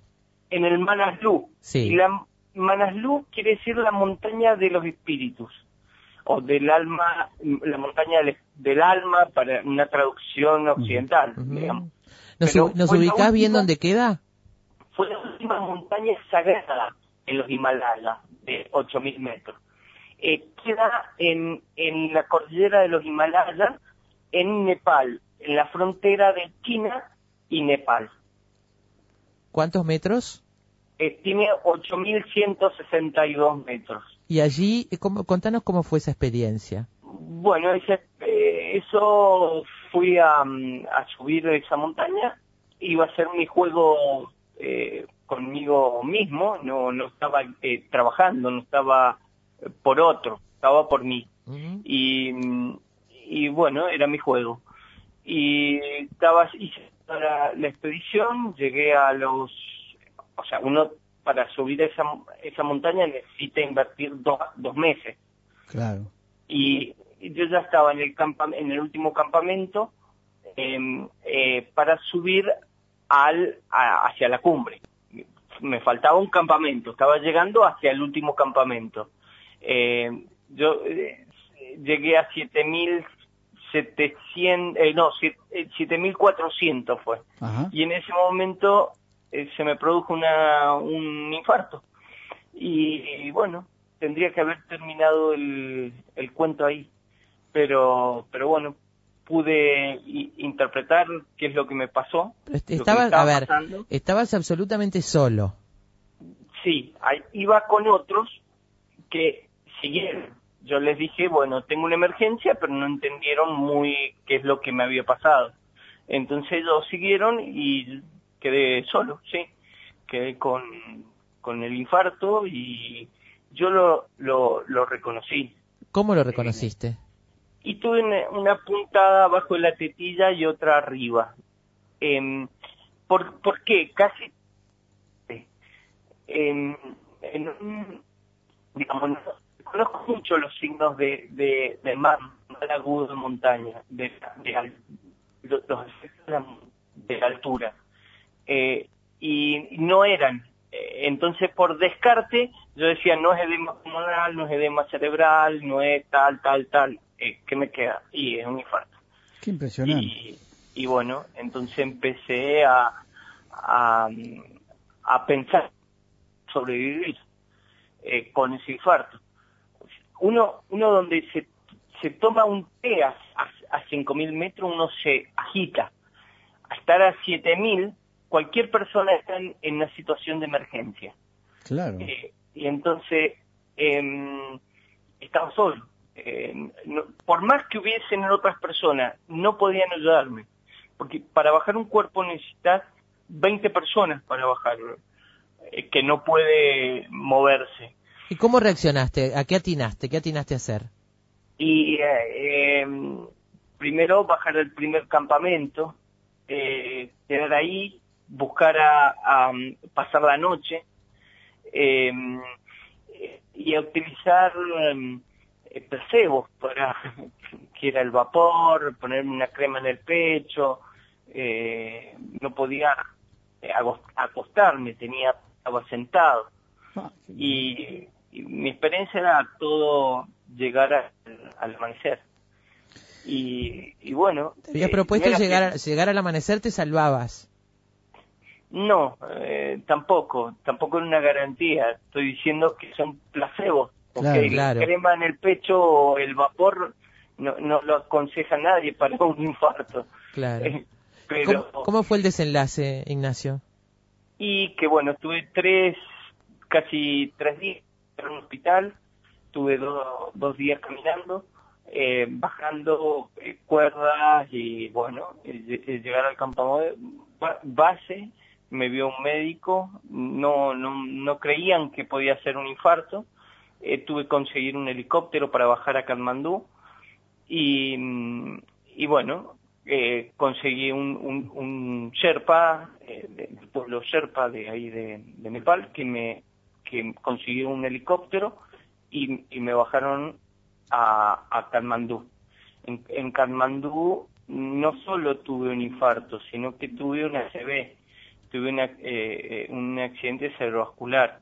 En el Manaslu. Sí. Y la Manaslu quiere decir la montaña de los espíritus. O del alma, la montaña del, del alma para una traducción occidental, digamos. ¿Nos, Pero ubicás bien dónde queda? Fue la última montaña sagrada en los Himalayas, de 8.000 metros. Eh, queda en, en la cordillera de los Himalayas, en Nepal, en la frontera de China y Nepal. ¿Cuántos metros? Eh, tiene 8.162 metros. Y allí, eh, ¿cómo- contanos cómo fue esa experiencia. Bueno, ese- eh, eso fui a, mm, a subir esa montaña iba a ser mi juego eh, conmigo mismo, no, no estaba eh, trabajando, no estaba por otro, estaba por mí. y, y bueno, era mi juego. Y estaba, hice la, la expedición, llegué a los, o sea, uno para subir esa, esa montaña necesita invertir dos, dos meses. Claro. Y, yo ya estaba en el, campa, en el último campamento em, eh, para subir al, a- hacia la cumbre. Me faltaba un campamento, estaba llegando hacia el último campamento. Eh, yo eh, llegué a 7.700, eh, no, siete- eh, 7.400 fue. Ajá. Y en ese momento eh, se me produjo una, un infarto. Y, y bueno, tendría que haber terminado el, el cuento ahí. Pero, pero bueno, pude interpretar qué es lo que me pasó. Pero estabas, estaba a ver, pasando. estabas absolutamente solo. Sí, iba con otros que siguieron. Yo les dije, bueno, tengo una emergencia, pero no entendieron muy qué es lo que me había pasado. Entonces ellos siguieron y quedé solo, sí. Quedé con, con el infarto y yo lo, lo, lo reconocí. ¿Cómo lo reconociste? Y tuve una, una puntada abajo de la tetilla y otra arriba. Em, ¿por, ¿Por qué? Casi en, en un, digamos, no- conozco mucho los signos de, de, de mal, mal agudo de montaña, de, de lo- los efectos de la, de la altura. Eh, y no eran. Eh, Entonces, por descarte, yo decía, no es edema pulmonar, no es edema cerebral, no es tal, tal, tal. Eh, ¿Qué me queda? Y es un infarto. Qué impresionante. Y, y bueno, entonces empecé a, a, a pensar sobrevivir eh, con ese infarto. Uno, uno donde se, se toma un té a, a, a 5.000 metros, uno se agita. A estar a 7.000, cualquier persona está en, en una situación de emergencia. Claro. Eh, y entonces eh, estaba solo. Eh, no- por más que hubiesen otras personas, no podían ayudarme. Porque para bajar un cuerpo necesitas 20 personas para bajarlo, eh, que no puede moverse. ¿Y cómo reaccionaste? ¿A qué atinaste? ¿Qué atinaste a hacer? Y eh, eh, primero bajar al primer campamento, eh, quedar ahí, buscar a, a, um, pasar la noche eh, y a utilizar um, eh, placebos para [laughs] que era el vapor, ponerme una crema en el pecho, eh, no podía eh, acostarme, tenía estaba sentado Ah, y, y mi experiencia era todo llegar a- al amanecer. Y, y bueno. Te habías eh, propuesto llegar, que- llegar al amanecer, te salvabas. No, eh, tampoco, tampoco es una garantía. Estoy diciendo que son placebos. Claro, claro. La crema en el pecho o el vapor no, no lo aconseja nadie para un infarto. Claro. Eh, Pero, ¿Cómo, cómo fue el desenlace, Ignacio? Y que bueno, estuve tres, casi tres días en un hospital, tuve do- dos días caminando, eh, bajando eh, cuerdas y bueno, eh, lle- llegar al campamento ba- base, me vio un médico, no, no, no creían que podía ser un infarto, eh, tuve que conseguir un helicóptero para bajar a Katmandú y, mm, bueno, eh, conseguí un, un, un Sherpa, eh, pueblo Sherpa de ahí de, Nepal, que me que consiguió un helicóptero y, y me bajaron a, a Katmandú. En, en Katmandú no solo tuve un infarto, sino que tuve una ACV, tuve una, eh, eh, un accidente cerebrovascular.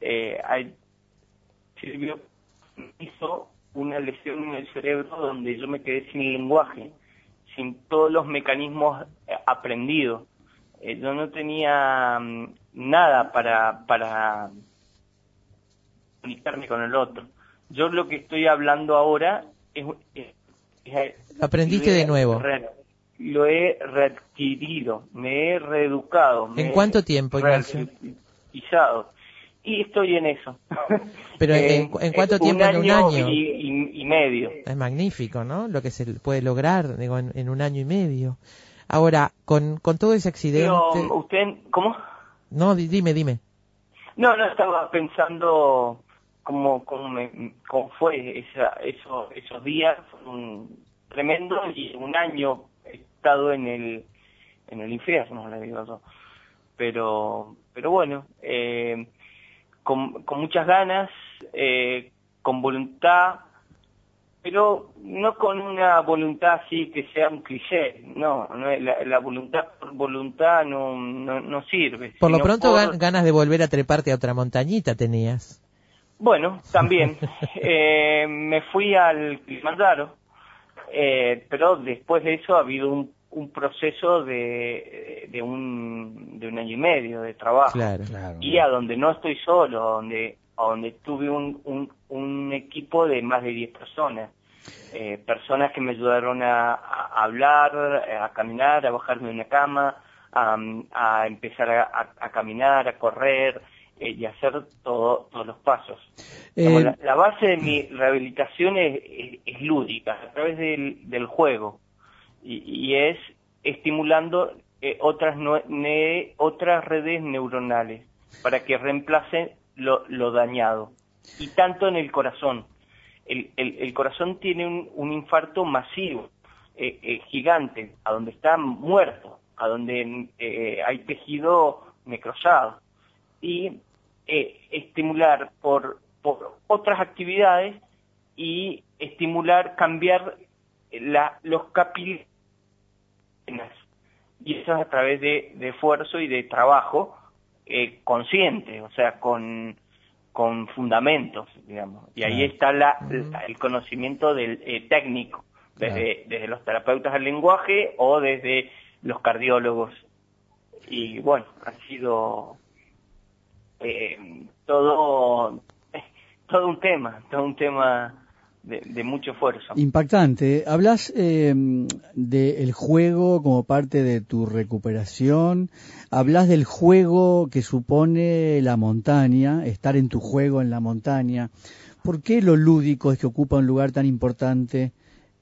Eh, sirvió, hizo una lesión en el cerebro donde yo me quedé sin lenguaje, sin todos los mecanismos eh, aprendidos. Eh, yo no tenía mm, nada para, para comunicarme con el otro. Yo lo que estoy hablando ahora es... es- es- Aprendiste de nuevo. re- lo he readquirido, me he reeducado. me ¿En he cuánto tiempo, Ignacio? Y estoy en eso. [laughs] Pero ¿en, en cuánto tiempo? ¿En un año? Y, y- y medio. Es magnífico, ¿no? Lo que se puede lograr digo, en, en un año y medio. Ahora, con, con todo ese accidente... Pero, ¿usted, cómo? No, di- dime, dime. No, no, estaba pensando cómo, cómo, me, cómo fue esa, eso, esos días, un tremendo y un año estado en el, en el infierno, le digo yo. Pero, pero bueno, eh, con, con muchas ganas, eh, con voluntad, pero no con una voluntad así que sea un cliché, no, no la, la voluntad por voluntad no, no, no sirve. Por lo pronto por- ganas de volver a treparte a otra montañita tenías. Bueno, también. [laughs] Eh, me fui al Kilimanjaro, eh, pero después de eso ha habido un, un proceso de, de, un, de un año y medio de trabajo. Claro. Y a donde no estoy solo, a donde, a donde tuve un, un, un equipo de más de 10 personas. Eh, personas que me ayudaron a, a hablar, a caminar, a bajarme de una cama, a, a empezar a, a- a caminar, a correr eh, y hacer todo, todos los pasos. Como Eh, la, la base de mi rehabilitación es, es- es lúdica, a través del, del juego, y, y es estimulando eh, otras, ne- otras redes neuronales para que reemplacen lo, lo dañado. Y tanto en el corazón. El, el- el corazón tiene un, un infarto masivo, eh, eh, gigante, a donde está muerto, a donde eh, hay tejido necrosado. Y eh, estimular por, por otras actividades y estimular, cambiar la, los capilares. Y eso es a través de, de esfuerzo y de trabajo eh, consciente, o sea, con, con fundamentos, digamos. Y ahí está la, la- el conocimiento del eh, técnico, desde, desde los terapeutas del lenguaje o desde los cardiólogos. Y bueno, ha sido eh, todo, [laughs] todo un tema, todo un tema de, de mucho esfuerzo. Impactante. Hablas eh, del juego como parte de tu recuperación. Hablas del juego que supone la montaña, estar en tu juego en la montaña. ¿Por qué lo lúdico es que ocupa un lugar tan importante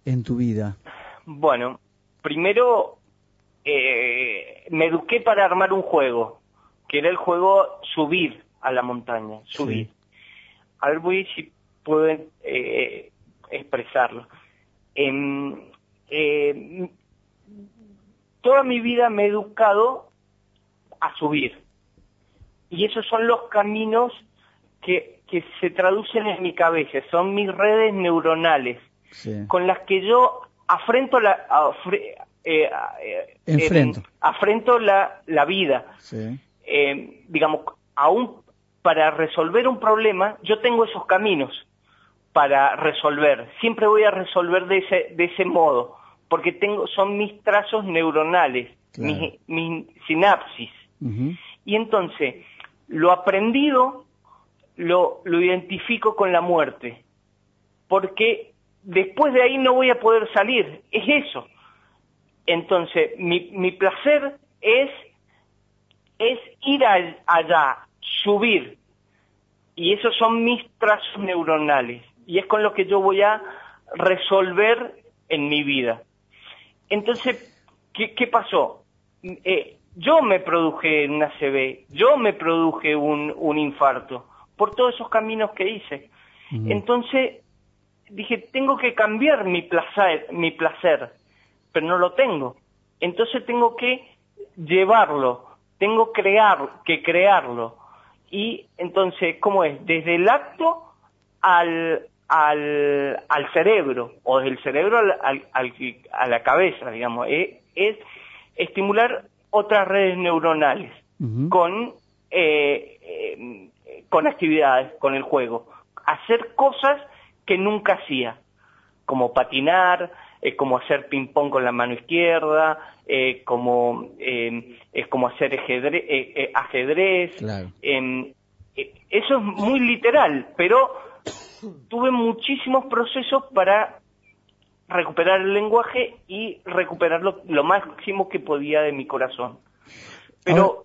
en tu vida? Bueno, primero eh, me eduqué para armar un juego, que era el juego subir a la montaña, subir. A ver, voy si pueden eh, expresarlo. Em, eh, toda mi vida me he educado a subir. Y esos son los caminos que, que se traducen en mi cabeza, son mis redes neuronales Sí. con las que yo afrento la afre- eh, eh, Enfrento. em, afrento la, la vida Sí. Eh, digamos aún para resolver un problema yo tengo esos caminos para resolver siempre voy a resolver de ese de ese modo porque tengo son mis trazos neuronales Claro. mis, mis sinapsis y entonces, lo aprendido lo, lo identifico con la muerte, porque después de ahí no voy a poder salir, es eso. Entonces, mi, mi placer es, es ir al- allá, subir, y esos son mis trazos neuronales, y es con lo que yo voy a resolver en mi vida. Entonces, ¿qué, qué pasó? Eh, yo me produje una CB, yo me produje un, un infarto, por todos esos caminos que hice. Entonces, dije, tengo que cambiar mi placer, mi placer, pero no lo tengo. Entonces tengo que llevarlo, tengo crear, que crearlo. Y entonces, ¿cómo es? Desde el acto al, al, al cerebro, o desde el cerebro al, al- al- a la cabeza, digamos. Es, es estimular otras redes neuronales con, eh, eh, con actividades, con el juego. Hacer cosas que nunca hacía, como patinar, eh, como hacer ping-pong con la mano izquierda, eh, como, eh, es como hacer ajedrez, eh, eh, ajedrez Claro. em, eh, eso es muy literal, pero tuve muchísimos procesos para recuperar el lenguaje y recuperar lo, lo máximo que podía de mi corazón. Pero,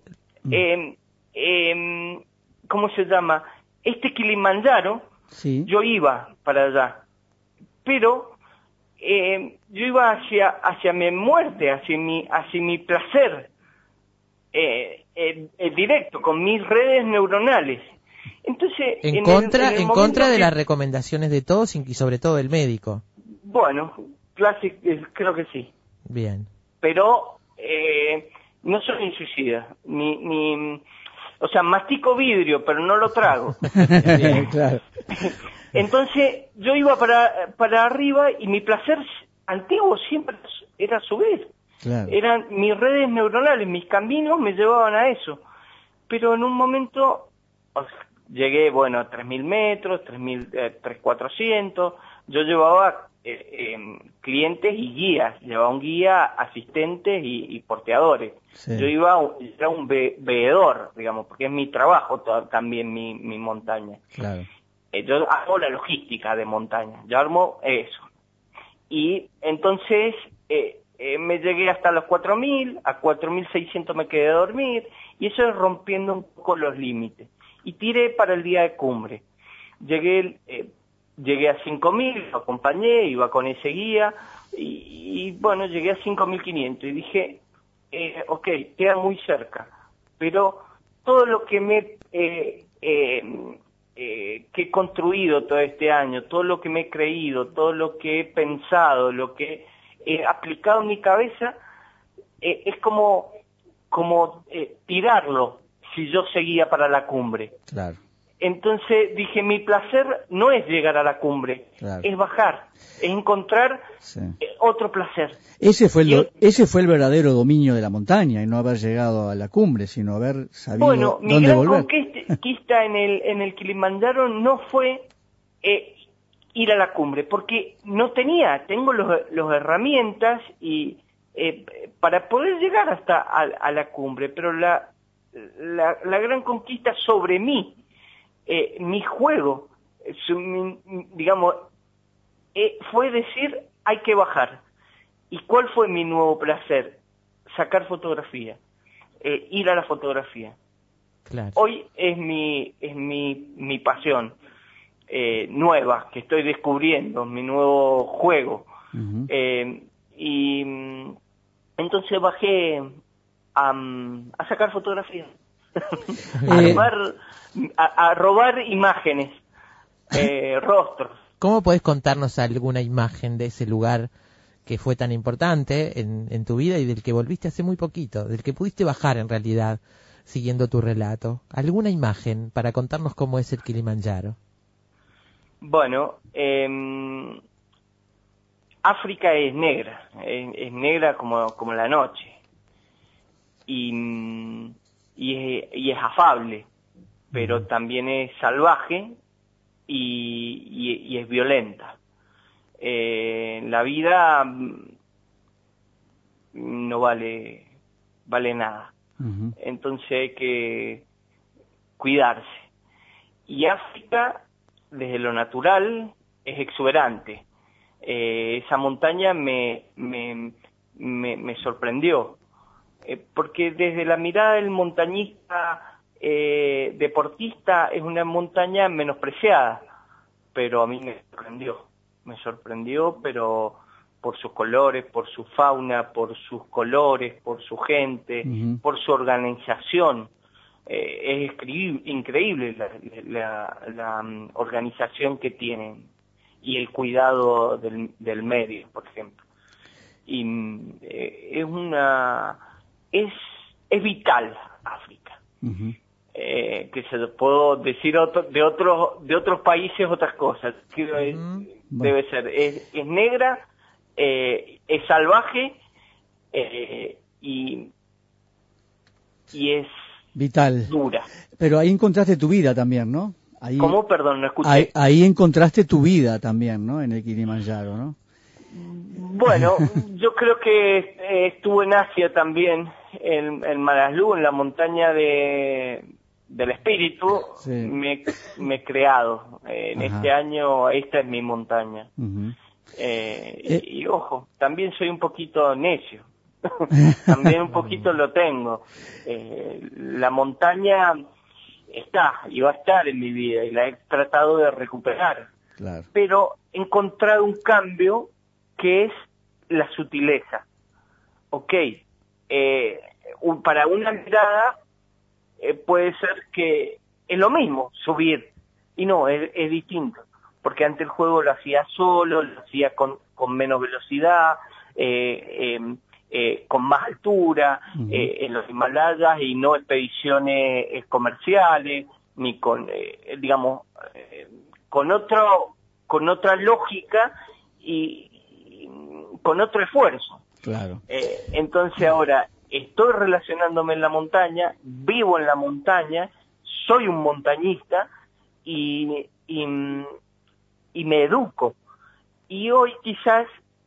em, em, ¿cómo se llama? Este Kilimanjaro, Sí. yo iba para allá, pero eh, yo iba hacia, hacia mi muerte, hacia mi, hacia mi placer eh, eh, eh, directo, con mis redes neuronales. Entonces, En, contra, el en contra de que- las recomendaciones de todos y sobre todo del médico. Bueno, clase- eh, creo que sí. Bien. pero no soy un suicida, ni, ni, o sea, mastico vidrio, pero no lo trago. [laughs] claro. [laughs] Entonces yo iba para, para arriba y mi placer antiguo siempre era subir. Claro. Eran mis redes neuronales, mis caminos me llevaban a eso. Pero en un momento o sea, llegué, bueno, a 3.000 metros, 3.000, eh, 3.400. Yo llevaba eh, em, clientes y guías. Llevaba un guía, asistentes y, y porteadores. Sí. Yo iba, era un ve- veedor, digamos, porque es mi trabajo to- también mi, mi montaña. Claro. Eh, yo hago la logística de montaña, yo armo eso. Y entonces eh, me llegué hasta los 4.000, a 4.600 me quedé a dormir, y eso es rompiendo un poco los límites. Y tiré para el día de cumbre. Llegué, llegué a 5.000, lo acompañé, iba con ese guía, y, bueno, llegué a 5.500 y dije, eh, ok, queda muy cerca, pero todo lo que me eh, eh, eh, he construido todo este año, todo lo que me he creído, todo lo que he pensado, lo que he aplicado en mi cabeza, es como, como tirarlo si yo seguía para la cumbre. Claro. Entonces dije, mi placer no es llegar a la cumbre, Claro. es bajar, es encontrar Sí. eh, otro placer. Ese fue, el, Yo- ese fue el verdadero dominio de la montaña y no haber llegado a la cumbre, sino haber sabido Bueno, mi gran volver. conquista en el, en el Kilimanjaro no fue eh, ir a la cumbre, porque no tenía, tengo los, los herramientas y eh, para poder llegar hasta a, a la cumbre, pero la, la, la gran conquista sobre mí, eh, mi juego, eh, su- mi- digamos, eh, fue decir hay que bajar. ¿Y cuál fue mi nuevo placer? Sacar fotografía, eh, ir a la fotografía. Claro. Hoy es mi, es mi, mi pasión eh, nueva que estoy descubriendo, mi nuevo juego. Eh, y mm, entonces bajé a, mm, a sacar fotografías, a, Eh. robar, a, a robar imágenes, eh, [laughs] rostros. ¿Cómo podés contarnos alguna imagen de ese lugar que fue tan importante en, en tu vida y del que volviste hace muy poquito, del que pudiste bajar en realidad siguiendo tu relato? ¿Alguna imagen para contarnos cómo es el Kilimanjaro? Bueno, em, África es negra, es, es negra como, como la noche. Y, mm, y, es, y es afable, pero también es salvaje y, y- y es violenta. Eh, la vida mm, no vale, vale nada. Entonces hay que cuidarse. Y África, desde lo natural, es exuberante. Eh, esa montaña me, me, me, me sorprendió, Eh, porque desde la mirada del montañista eh, deportista es una montaña menospreciada, pero a mí me sorprendió, me sorprendió, pero por sus colores, por su fauna, por sus colores, por su gente, por su organización. Eh, es increíble la, la- la, mm, organización que tienen y el cuidado del, del medio, por ejemplo. Y mm, eh, es una es es vital África. Eh, que se lo puedo decir otro- de otros de otros países otras cosas. Es- Debe ser es, es negra, eh, es salvaje eh, y y es Vital. dura. Pero ahí encontraste tu vida también, ¿no? Ahí, ¿Cómo? Perdón, no escuché. ahí, ahí encontraste tu vida también, ¿no? En el Kilimanjaro, ¿no? Bueno, yo creo que eh, estuve en Asia también, en, en Manaslu, en la montaña de, del espíritu, Sí. me, me he creado. Eh, en Ajá. este año esta es mi montaña. Eh, Eh. y, y ojo, también soy un poquito necio. [laughs] también un poquito lo tengo. Eh, la montaña está y va a estar en mi vida y la he tratado de recuperar Claro. pero he encontrado un cambio que es la sutileza. Ok, eh, un- para una mirada eh, puede ser que es lo mismo subir, y no, es, es distinto, porque antes el juego lo hacía solo, lo hacía con, con menos velocidad, eh, eh, eh, con más altura, eh, en los Himalayas y no expediciones comerciales, ni con, eh, digamos, con otro, con otra lógica y, y con otro esfuerzo. Claro. Eh, entonces ahora estoy relacionándome en la montaña, vivo en la montaña, soy un montañista y, y, y me educo. Y hoy quizás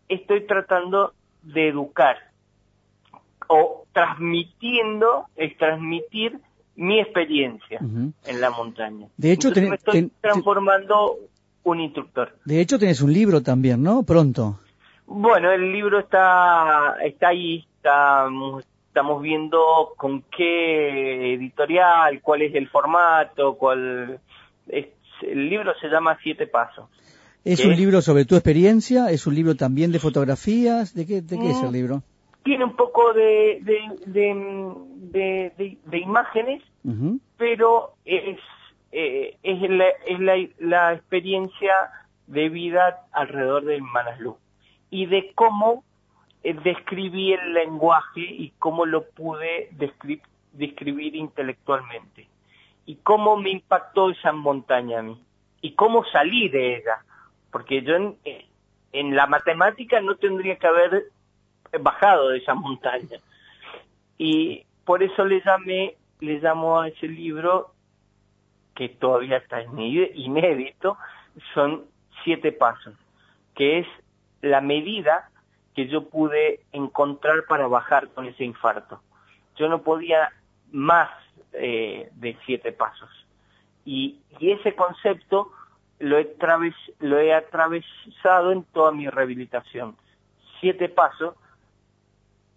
estoy tratando de educar o transmitiendo, es transmitir mi experiencia en la montaña. De hecho, Entonces ten- me estoy ten- transformando un instructor. De hecho, tenés un libro también, ¿no? Pronto. Bueno, el libro está, está ahí, estamos, estamos viendo con qué editorial, cuál es el formato, cuál... es- el libro se llama Siete Pasos. ¿Es un libro sobre tu experiencia? ¿Es un libro también de fotografías? ¿De qué, de qué es el Mm. libro? Tiene un poco de, de, de, de- imágenes, pero es, eh, es, la, es la, la experiencia de vida alrededor del Manaslu y de cómo eh, describí el lenguaje y cómo lo pude descri- describir intelectualmente. Y cómo me impactó esa montaña a mí. Y cómo salí de ella. Porque yo en, eh, en la matemática no tendría que haber bajado de esa montaña. Y por eso le llamé le llamo a ese libro que todavía está iné- inédito son siete pasos que es la medida que yo pude encontrar para bajar con ese infarto. Yo no podía más eh, de siete pasos. Y, y ese concepto lo he, traves- lo he atravesado en toda mi rehabilitación. Siete pasos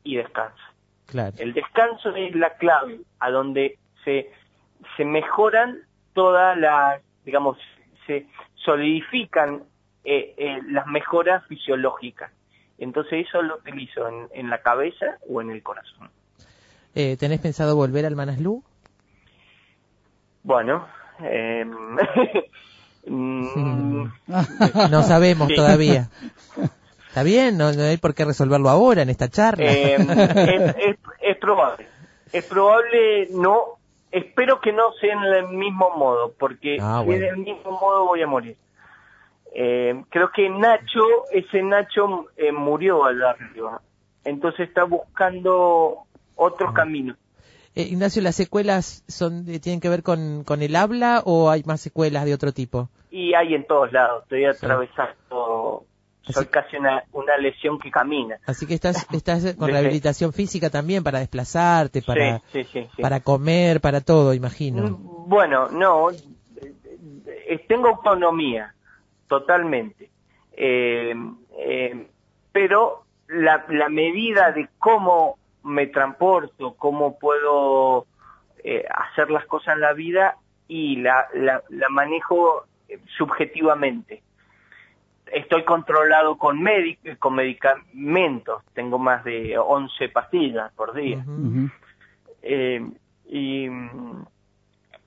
y descanso. Claro. el descanso es la clave a donde se, se mejoran todas las, digamos, se solidifican eh, eh, las mejoras fisiológicas. Entonces eso lo utilizo en, en la cabeza o en el corazón. Eh, ¿Tenés pensado volver al Manaslu? Bueno, eh, [laughs] mm, No sabemos [laughs] Sí. todavía. Está bien, no, no hay por qué resolverlo ahora en esta charla. Eh, es, es- es probable. Es probable, no. Espero que no sea en el mismo modo, porque Ah, si bueno. es del mismo modo voy a morir. Eh, creo que Nacho, ese Nacho eh, murió allá arriba. Entonces está buscando otro camino. Eh, Ignacio, ¿las secuelas son tienen que ver con, con el habla o hay más secuelas de otro tipo? Y hay en todos lados. Estoy atravesando. Soy casi una, una lesión que camina. Así que estás, [laughs] estás con rehabilitación física también para desplazarte, para, sí, sí, para comer, para todo, imagino. Mm, Bueno, no, eh, eh, tengo autonomía, totalmente. Eh, eh, pero la, la medida de cómo me transporto, cómo puedo eh, hacer las cosas en la vida y la, la, la manejo eh, subjetivamente. Estoy controlado con, con medicamentos, tengo más de 11 pastillas por día. Eh, y mm,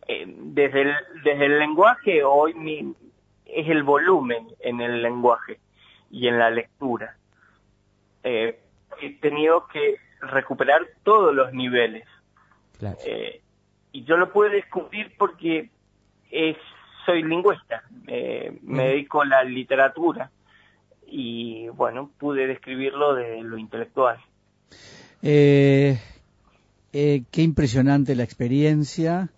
eh, desde, el, desde el lenguaje hoy mi, es el volumen en el lenguaje y en la lectura. Eh, he tenido que recuperar todos los niveles. Claro. Eh, y yo lo pude descubrir porque es, soy lingüista, eh, me dedico a la literatura y bueno, pude describirlo de lo intelectual. Eh, eh, qué impresionante la experiencia.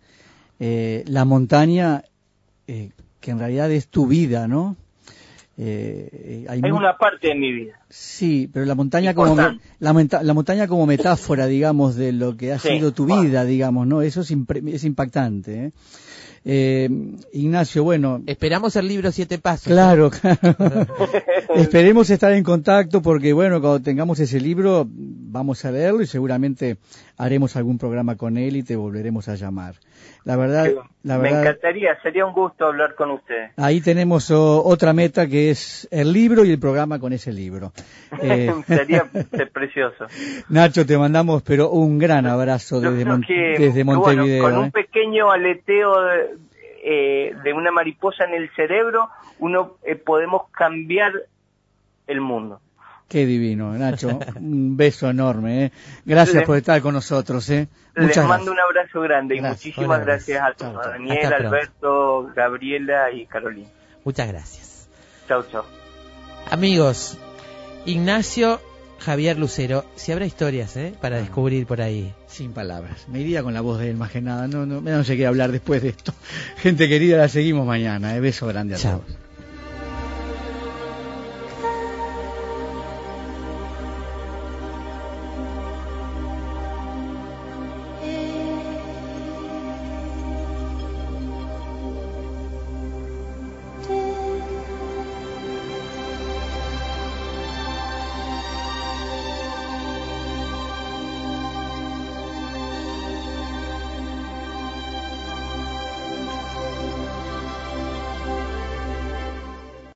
Eh, la montaña, que en realidad es tu vida, ¿no? Eh, eh, hay Es una parte de mi vida. Sí, pero la montaña como me- la, la montaña como metáfora, digamos, de lo que ha Sí, sido tu bueno. vida, digamos, ¿no? Eso es, impre- es impactante. ¿eh? Eh, Ignacio, bueno, Esperamos el libro Siete Pasos. claro, [laughs] claro. [laughs] Esperemos estar en contacto porque, bueno, cuando tengamos ese libro, vamos a leerlo y seguramente haremos algún programa con él y te volveremos a llamar. La verdad, la Me verdad, encantaría, sería un gusto hablar con usted. ahí tenemos otra meta que es el libro y el programa con ese libro. [laughs] Eh, sería [laughs] precioso. Nacho, te mandamos, pero un gran abrazo desde, creo Mon- que, desde bueno, Montevideo. con un ¿eh? pequeño aleteo de, eh, de una mariposa en el cerebro, uno eh, podemos cambiar el mundo. Qué divino, Nacho. Un beso enorme. ¿eh? Gracias por estar con nosotros. ¿eh? Les mando gracias. un abrazo grande y Gracias. muchísimas gracias a todos. Chao, chao. Daniel, Hasta pronto. Alberto, Gabriela y Carolina. Muchas gracias. Chau, chau. Amigos, Ignacio Javier Lucero, si habrá historias ¿eh? para descubrir por ahí. Sin palabras. Me iría con la voz de él más que nada. No, no, no sé qué hablar después de esto. [laughs] Gente querida, la seguimos mañana. ¿eh? Beso grande a Chao. todos.